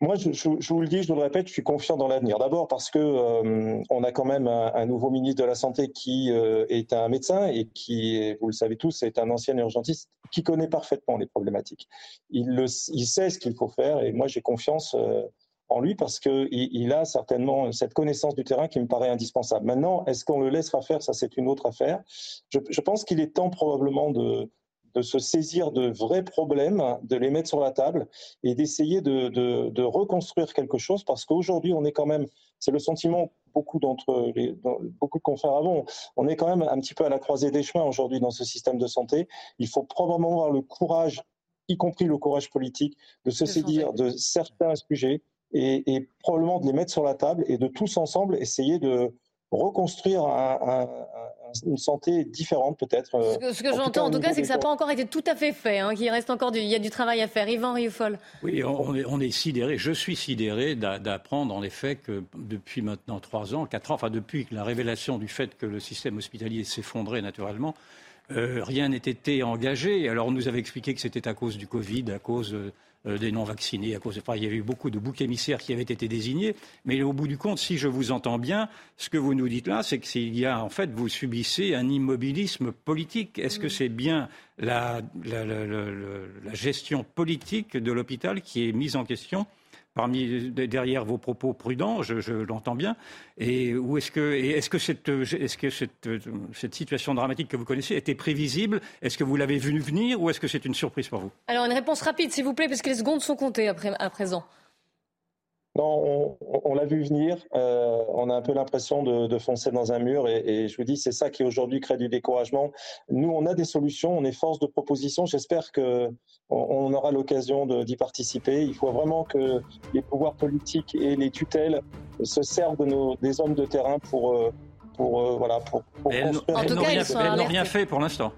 Moi, je, vous le dis, je vous le répète, je suis confiant dans l'avenir. D'abord parce que euh, on a quand même un, nouveau ministre de la santé qui euh, est un médecin et qui, vous le savez tous, est un ancien urgentiste qui connaît parfaitement les problématiques. Il, le, il sait ce qu'il faut faire et moi j'ai confiance euh, en lui parce qu'il il a certainement cette connaissance du terrain qui me paraît indispensable. Maintenant, est-ce qu'on le laissera faire? Ça, c'est une autre affaire. Je, je pense qu'il est temps probablement de de se saisir de vrais problèmes, de les mettre sur la table et d'essayer de, reconstruire quelque chose parce qu'aujourd'hui, on est quand même, c'est le sentiment beaucoup d'entre les, beaucoup de confrères avant, on est quand même un petit peu à la croisée des chemins aujourd'hui dans ce système de santé. Il faut probablement avoir le courage, y compris le courage politique, de se saisir de certains sujets et, et, probablement de les mettre sur la table et de tous ensemble essayer de reconstruire un, une santé différente peut-être. Euh, ce que, j'entends en tout cas, c'est que ça n'a pas encore été tout à fait fait, hein, qu'il reste encore du, il y a du travail à faire. Yvan Rioufol. Oui, on est, on est sidéré, je suis sidéré d'apprendre en effet que depuis maintenant trois ans, quatre ans, enfin depuis la révélation du fait que le système hospitalier s'effondrait naturellement, euh, rien été engagé. Alors on nous avait expliqué que c'était à cause du Covid, à cause euh, des non-vaccinés, à cause de... il y avait eu beaucoup de boucs émissaires qui avaient été désignés. Mais au bout du compte, si je vous entends bien, ce que vous nous dites là, c'est qu'il y a, en fait, vous subissez un immobilisme politique. Est-ce que c'est bien la, gestion politique de l'hôpital qui est mise en question parmi derrière vos propos prudents, je, l'entends bien. Et où est-ce que, est-ce que, cette, est-ce que cette, cette, situation dramatique que vous connaissez était prévisible? Est-ce que vous l'avez vu venir ou est-ce que c'est une surprise pour vous? Alors une réponse rapide, s'il vous plaît, parce que les secondes sont comptées après, à présent. Non, on, l'a vu venir. Euh, on a un peu l'impression de, foncer dans un mur. Et, je vous dis, c'est ça qui aujourd'hui crée du découragement. Nous, on a des solutions, on est force de proposition. J'espère qu'on on aura l'occasion d'y participer. Il faut vraiment que les pouvoirs politiques et les tutelles se servent de nos, des hommes de terrain pour, euh, pour, euh, voilà, pour, construire. En tout cas, ils n'ont rien fait pour l'instant.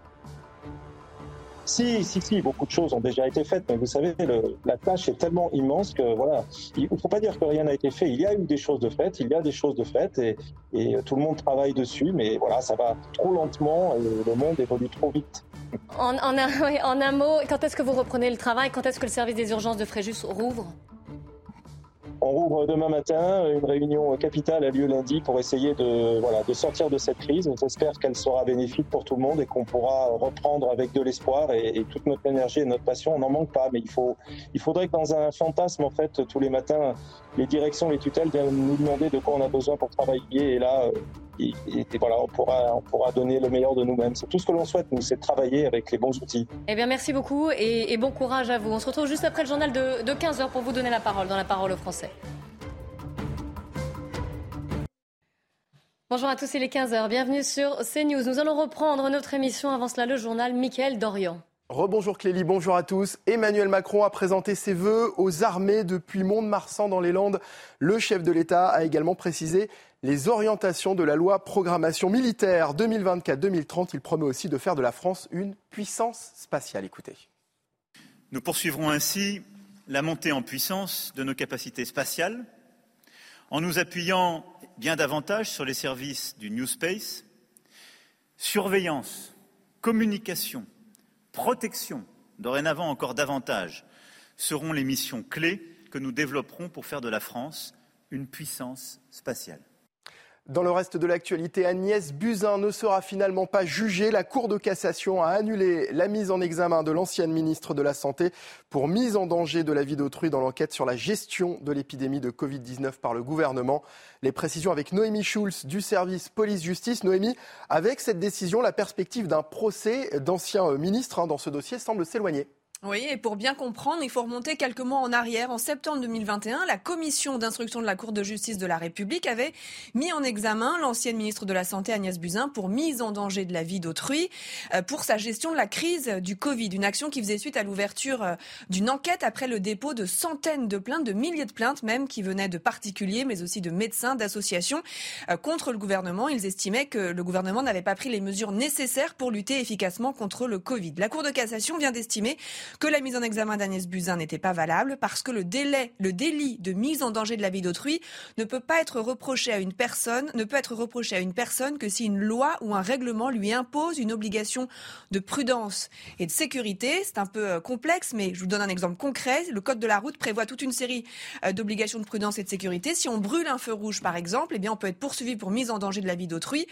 Si, si, si, beaucoup de choses ont déjà été faites, mais vous savez, la tâche est tellement immense que voilà, il ne faut pas dire que rien n'a été fait. Il y a eu des choses de faites, il y a des choses de faites, et, et tout le monde travaille dessus, mais voilà, ça va trop lentement et le monde évolue trop vite. En un mot, quand est-ce que vous reprenez le travail? Quand est-ce que le service des urgences de Fréjus rouvre? On rouvre demain matin. Une réunion capitale a lieu lundi pour essayer de, voilà, de sortir de cette crise. J'espère qu'elle sera bénéfique pour tout le monde et qu'on pourra reprendre avec de l'espoir et, toute notre énergie et notre passion. On n'en manque pas, mais il, faut, il faudrait que dans un fantasme, en fait, tous les matins, les directions, les tutelles viennent nous demander de quoi on a besoin pour travailler. Et là, euh, voilà, on pourra, on pourra donner le meilleur de nous-mêmes. C'est tout ce que l'on souhaite, nous, c'est de travailler avec les bons outils. Eh bien, merci beaucoup et, bon courage à vous. On se retrouve juste après le journal de, de 15h pour vous donner la parole dans la parole au français. Bonjour à tous, il est 15h. Bienvenue sur CNews. Nous allons reprendre notre émission. Avant cela, le journal Mickaël Dorian. Rebonjour Clélie, bonjour à tous. Emmanuel Macron a présenté ses vœux aux armées depuis Mont-de-Marsan dans les Landes. Le chef de l'État a également précisé les orientations de la loi programmation militaire 2024-2030. Il promet aussi de faire de la France une puissance spatiale. Écoutez. Nous poursuivrons ainsi la montée en puissance de nos capacités spatiales en nous appuyant bien davantage sur les services du New Space, surveillance, communication, protection, dorénavant encore davantage, seront les missions clés que nous développerons pour faire de la France une puissance spatiale. Dans le reste de l'actualité, Agnès Buzyn ne sera finalement pas jugée. La Cour de cassation a annulé la mise en examen de l'ancienne ministre de la Santé pour mise en danger de la vie d'autrui dans l'enquête sur la gestion de l'épidémie de Covid-19 par le gouvernement. Les précisions avec Noémie Schulz du service police-justice. Noémie, avec cette décision, la perspective d'un procès d'anciens ministres hein, dans ce dossier semble s'éloigner. Oui, et pour bien comprendre, il faut remonter quelques mois en arrière. En septembre 2021, la commission d'instruction de la Cour de justice de la République avait mis en examen l'ancienne ministre de la Santé Agnès Buzyn pour mise en danger de la vie d'autrui euh, pour sa gestion de la crise du Covid. Une action qui faisait suite à l'ouverture euh, d'une enquête après le dépôt de centaines de plaintes, de milliers de plaintes même, qui venaient de particuliers, mais aussi de médecins, d'associations euh, contre le gouvernement. Ils estimaient que le gouvernement n'avait pas pris les mesures nécessaires pour lutter efficacement contre le Covid. La Cour de cassation vient d'estimer que la mise en examen d'Agnès Buzyn n'était pas valable parce que le délai, le délit de mise en danger de la vie d'autrui ne peut pas être reproché à une personne, ne peut être reproché à une personne que si une loi ou un règlement lui impose une obligation de prudence et de sécurité. C'est un peu euh, complexe, mais je vous donne un exemple concret. Le code de la route prévoit toute une série euh, d'obligations de prudence et de sécurité. Si on brûle un feu rouge, par exemple, eh bien, on peut être poursuivi pour mise en danger de la vie d'autrui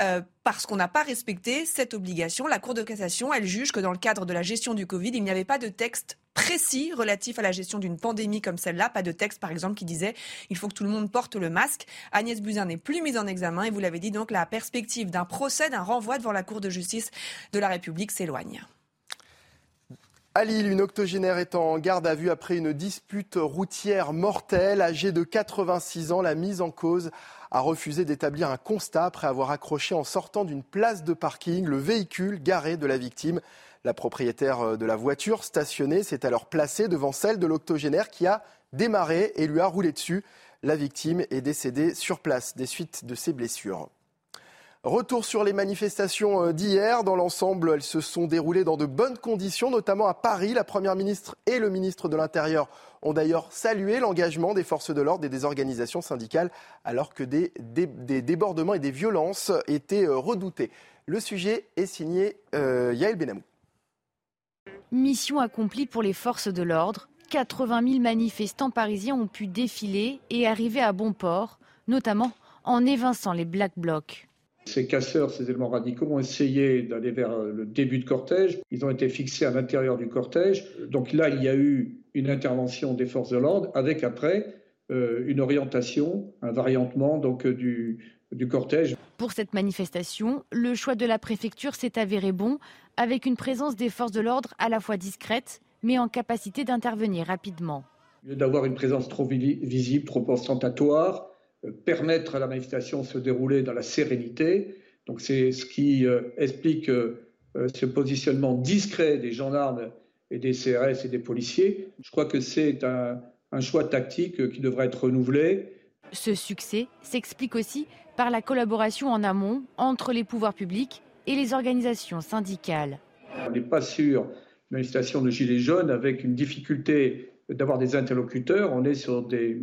euh, parce qu'on n'a pas respecté cette obligation. La Cour de cassation, elle juge que dans le cadre de la gestion du Covid, il n'y avait pas de texte précis relatif à la gestion d'une pandémie comme celle-là, pas de texte par exemple qui disait il faut que tout le monde porte le masque. Agnès Buzyn n'est plus mise en examen et vous l'avez dit donc la perspective d'un procès, d'un renvoi devant la Cour de justice de la République s'éloigne. À Lille, une octogénaire est en garde à vue après une dispute routière mortelle. Âgée de 86 ans, la mise en cause a refusé d'établir un constat après avoir accroché en sortant d'une place de parking le véhicule garé de la victime. La propriétaire euh, de la voiture stationnée s'est alors placée devant celle de l'octogénaire qui a démarré et lui a roulé dessus. La victime est décédée sur place des suites de ses blessures. Retour sur les manifestations euh, d'hier. Dans l'ensemble, elles se sont déroulées dans de bonnes conditions, notamment à Paris. La Première ministre et le ministre de l'Intérieur ont d'ailleurs salué l'engagement des forces de l'ordre et des organisations syndicales, alors que des, débordements et des violences étaient euh, redoutés. Le sujet est signé euh, Yael Benamou. Mission accomplie pour les forces de l'ordre. 80 000 manifestants parisiens ont pu défiler et arriver à bon port, notamment en évinçant les Black Blocs. Ces casseurs, ces éléments radicaux ont essayé d'aller vers le début de cortège. Ils ont été fixés à l'intérieur du cortège. Donc là, il y a eu une intervention des forces de l'ordre avec après euh, une orientation, un variantement donc euh, du, du cortège. Pour cette manifestation, le choix de la préfecture s'est avéré bon, avec une présence des forces de l'ordre à la fois discrète, mais en capacité d'intervenir rapidement. Au lieu d'avoir une présence trop visible, trop ostentatoire, euh, permettre à la manifestation de se dérouler dans la sérénité. Donc c'est ce qui euh, explique euh, ce positionnement discret des gendarmes et des CRS et des policiers. Je crois que c'est un, un choix tactique qui devrait être renouvelé. Ce succès s'explique aussi par la collaboration en amont entre les pouvoirs publics et les organisations syndicales. On n'est pas sûr manifestation de Gilets jaunes avec une difficulté d'avoir des interlocuteurs. On est sur des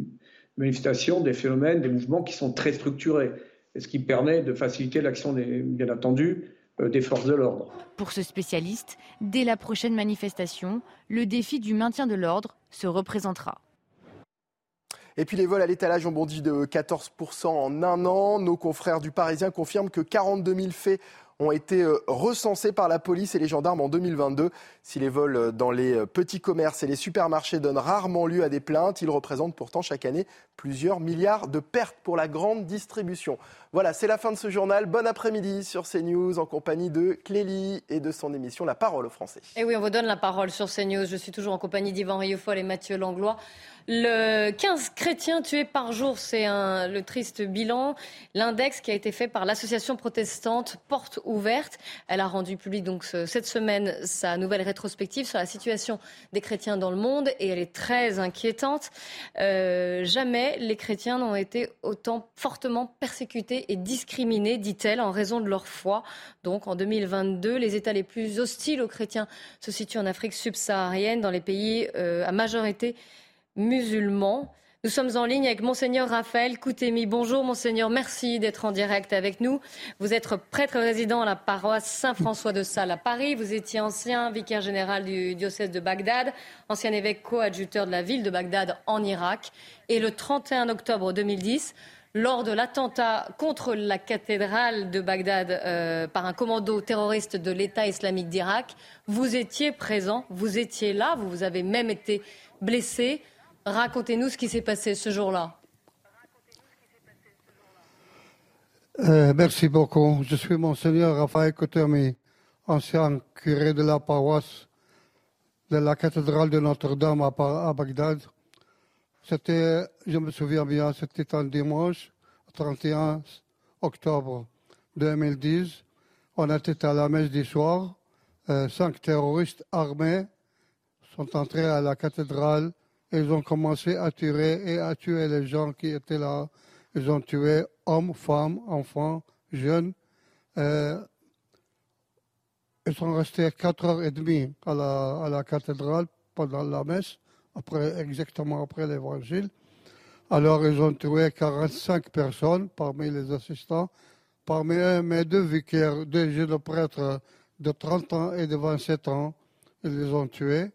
manifestations, des phénomènes, des mouvements qui sont très structurés, et ce qui permet de faciliter l'action, bien entendu, des forces de l'ordre. Pour ce spécialiste, dès la prochaine manifestation, le défi du maintien de l'ordre se représentera. Et puis les vols à l'étalage ont bondi de 14% en un an. Nos confrères du Parisien confirment que 42 000 faits ont été euh, recensés par la police et les gendarmes en 2022. Si les vols euh, dans les euh, petits commerces et les supermarchés donnent rarement lieu à des plaintes, ils représentent pourtant chaque année plusieurs milliards de pertes pour la grande distribution. Voilà, c'est la fin de ce journal. Bon après-midi sur CNews en compagnie de Clélie et de son émission La parole aux Français. Et oui, on vous donne la parole sur CNews. Je suis toujours en compagnie d'Yvan Rieufol et Mathieu Langlois. Le 15 chrétiens tués par jour, c'est le triste bilan. L'index qui a été fait par l'association protestante Porte Ouverte. Elle a rendu public donc cette semaine sa nouvelle rétrospective sur la situation des chrétiens dans le monde et elle est très inquiétante. Euh, jamais les chrétiens n'ont été autant fortement persécutés et discriminés, dit-elle, en raison de leur foi. Donc en 2022, les États les plus hostiles aux chrétiens se situent en Afrique subsaharienne, dans les pays euh, à majorité musulmans. Nous sommes en ligne avec Monseigneur Raphaël Koutemi. Bonjour Monseigneur, merci d'être en direct avec nous. Vous êtes prêtre résident à la paroisse Saint-François de Sales à Paris. Vous étiez ancien vicaire général du diocèse de Bagdad, ancien évêque coadjuteur de la ville de Bagdad en Irak. Et le 31 octobre 2010, lors de l'attentat contre la cathédrale de Bagdad euh, par un commando terroriste de l'État islamique d'Irak, vous étiez présent, vous étiez là, vous avez même été blessé. Racontez-nous ce qui s'est passé ce jour-là. Euh, merci beaucoup. Je suis Monseigneur Raphaël Cotermi, ancien curé de la paroisse de la cathédrale de Notre-Dame à, Bagdad. C'était, je me souviens bien, c'était un dimanche, 31 octobre 2010. On était à la messe du soir. Euh, cinq terroristes armés sont entrés à la cathédrale ils ont commencé à tirer et à tuer les gens qui étaient là. Ils ont tué hommes, femmes, enfants, jeunes. Euh, ils sont restés quatre heures et demie à la, à la cathédrale pendant la messe, après, exactement après l'évangile. Alors, ils ont tué 45 personnes parmi les assistants. Parmi eux, mes deux vicaires, deux jeunes prêtres de 30 ans et de 27 ans, ils les ont tués.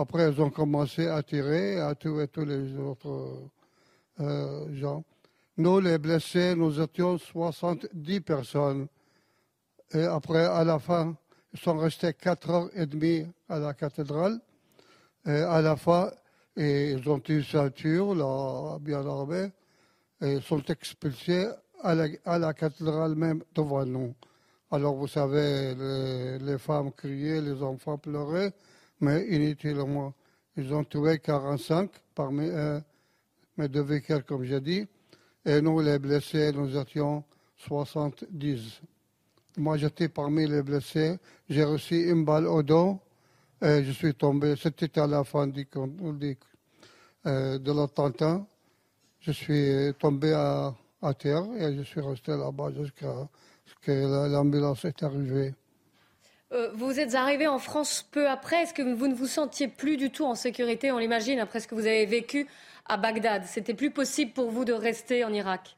Après, ils ont commencé à tirer, à tuer tous les autres euh, gens. Nous, les blessés, nous étions 70 personnes. Et après, à la fin, ils sont restés 4 heures et demie à la cathédrale. Et à la fin, ils ont une ceinture, là, bien armée, et ils sont expulsés à la, cathédrale même devant nous. Alors, vous savez, les femmes criaient, les enfants pleuraient mais inutilement. Ils ont tué 45 parmi eux, mes deux vicaires, comme j'ai dit, et nous, les blessés, nous étions 70. Moi, j'étais parmi les blessés. J'ai reçu une balle au dos et je suis tombé. C'était à la fin du, euh, de l'attentat. Je suis tombé à, à, terre et je suis resté là-bas jusqu'à que l'ambulance est arrivée. Euh, vous êtes arrivé en France peu après. Est-ce que vous ne vous sentiez plus du tout en sécurité On l'imagine après ce que vous avez vécu à Bagdad? C'était plus possible pour vous de rester en Irak?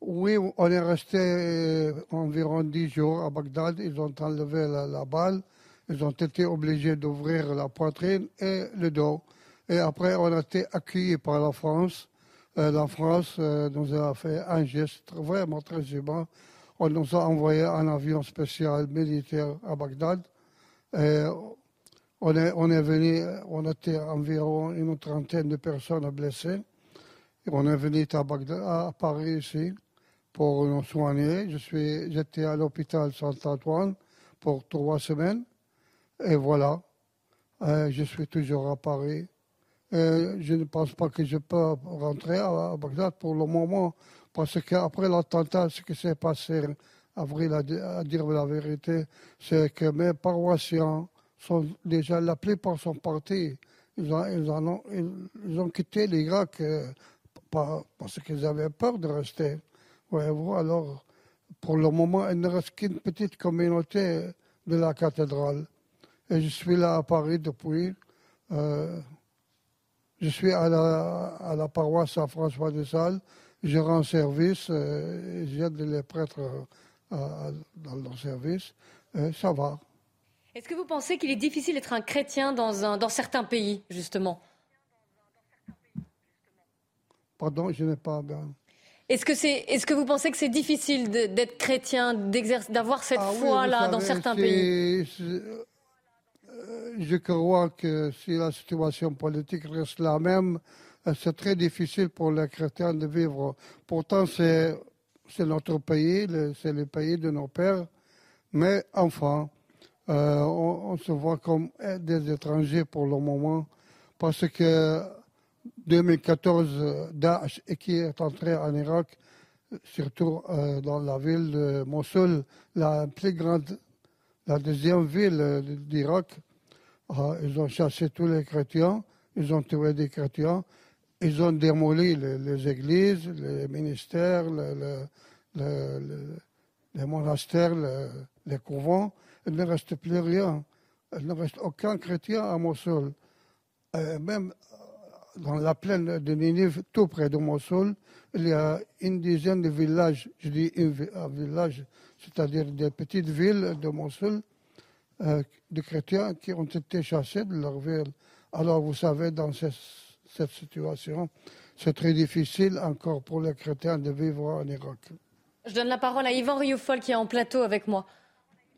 Oui, on est resté euh, environ dix jours à Bagdad. Ils ont enlevé la, balle. Ils ont été obligés d'ouvrir la poitrine et le dos. Et après, on a été accueillis par la France. Euh, la France nous a fait un geste vraiment très humain on nous a envoyé un avion spécial militaire à Bagdad. On est, venu, on était environ une trentaine de personnes blessées. on est venu à, Bagdad, à Paris ici pour nous soigner. J'étais à l'hôpital Saint-Antoine pour trois semaines. Et voilà, je suis toujours à Paris. je ne pense pas que je peux rentrer à Bagdad pour le moment. Parce qu'après l'attentat, ce qui s'est passé, avril, à, dire la vérité, c'est que mes paroissiens sont déjà, la plupart sont partis. Ils ont, ils ont, quitté l'Irak euh, parce qu'ils avaient peur de rester. Voyez-vous, alors, pour le moment, il ne reste qu'une petite communauté de la cathédrale. Et je suis là à Paris depuis. Euh, je suis à la, à la paroisse Saint-François de Sales je rends service, euh, j'aide les prêtres euh, dans leur service, euh, ça va. Est-ce que vous pensez qu'il est difficile d'être un chrétien dans, un, dans certains pays, justement? Pardon, je n'ai pas bien. Est-ce que, c'est, est-ce que vous pensez que c'est difficile d'être chrétien, d'avoir cette ah foi-là dans certains pays? Je crois que si la situation politique reste la même, euh, c'est très difficile pour les chrétiens de vivre. Pourtant, c'est, notre pays, c'est le pays de nos pères. Mais enfin, euh, on, se voit comme des étrangers pour le moment. Parce que 2014, Daesh, est entré en Irak, surtout euh, dans la ville de Mossoul, la plus grande, la deuxième ville d'Irak, ils ont chassé tous les chrétiens, ils ont tué des chrétiens, ils ont démoli les, églises, les ministères, les monastères, les couvents. Il ne reste plus rien. Il ne reste aucun chrétien à Mossoul. Euh, même dans la plaine de Ninive, tout près de Mossoul, il y a une dizaine de villages, je dis un village, c'est-à-dire des petites villes de Mossoul, euh, de chrétiens qui ont été chassés de leur ville. Alors vous savez, dans ces cette situation. C'est très difficile encore pour les chrétiens de vivre en Irak. Je donne la parole à Yvan Rioufol qui est en plateau avec moi.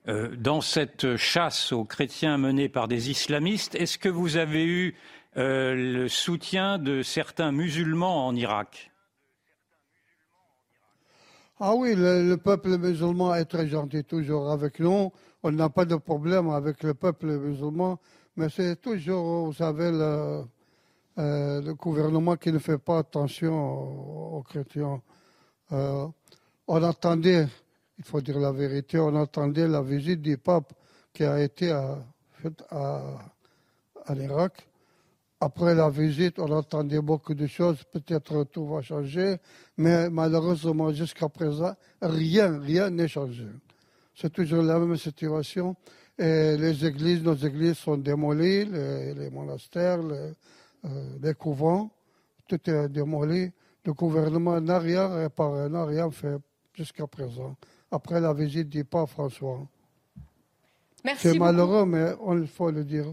Euh, dans cette chasse aux chrétiens menée par des islamistes, est-ce que vous avez eu euh, le soutien de certains musulmans en Irak? Ah oui, le, peuple musulman est très gentil toujours avec nous. On n'a pas de problème avec le peuple musulman, mais c'est toujours, vous savez, le, euh, le gouvernement qui ne fait pas attention aux, chrétiens. Euh, on attendait, il faut dire la vérité, on attendait la visite du pape qui a été faite à, à l'Irak. Après la visite, on attendait beaucoup de choses. Peut-être tout va changer, mais malheureusement, jusqu'à présent, rien, rien n'est changé. C'est toujours la même situation. Et les églises, nos églises sont démolies, les, les monastères, les, des euh, couvents, tout est démoli. Le gouvernement n'a rien réparé, n'a rien fait jusqu'à présent, après la visite du pape François. C'est malheureux, mais il faut le dire.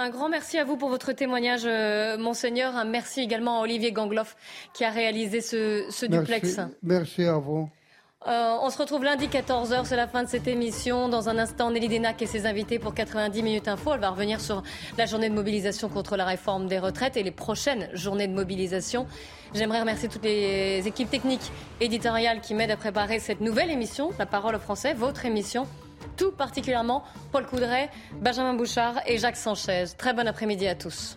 Un grand merci à vous pour votre témoignage, euh, Monseigneur. Un merci également à Olivier Gangloff qui a réalisé ce, duplex. Merci à vous. Euh, on se retrouve lundi 14h, c'est la fin de cette émission. Dans un instant, Nelly Denac et ses invités pour 90 minutes info. Elle va revenir sur la journée de mobilisation contre la réforme des retraites et les prochaines journées de mobilisation. J'aimerais remercier toutes les équipes techniques éditoriales qui m'aident à préparer cette nouvelle émission, La Parole au Français, votre émission. Tout particulièrement Paul Coudray, Benjamin Bouchard et Jacques Sanchez. Très bon après-midi à tous.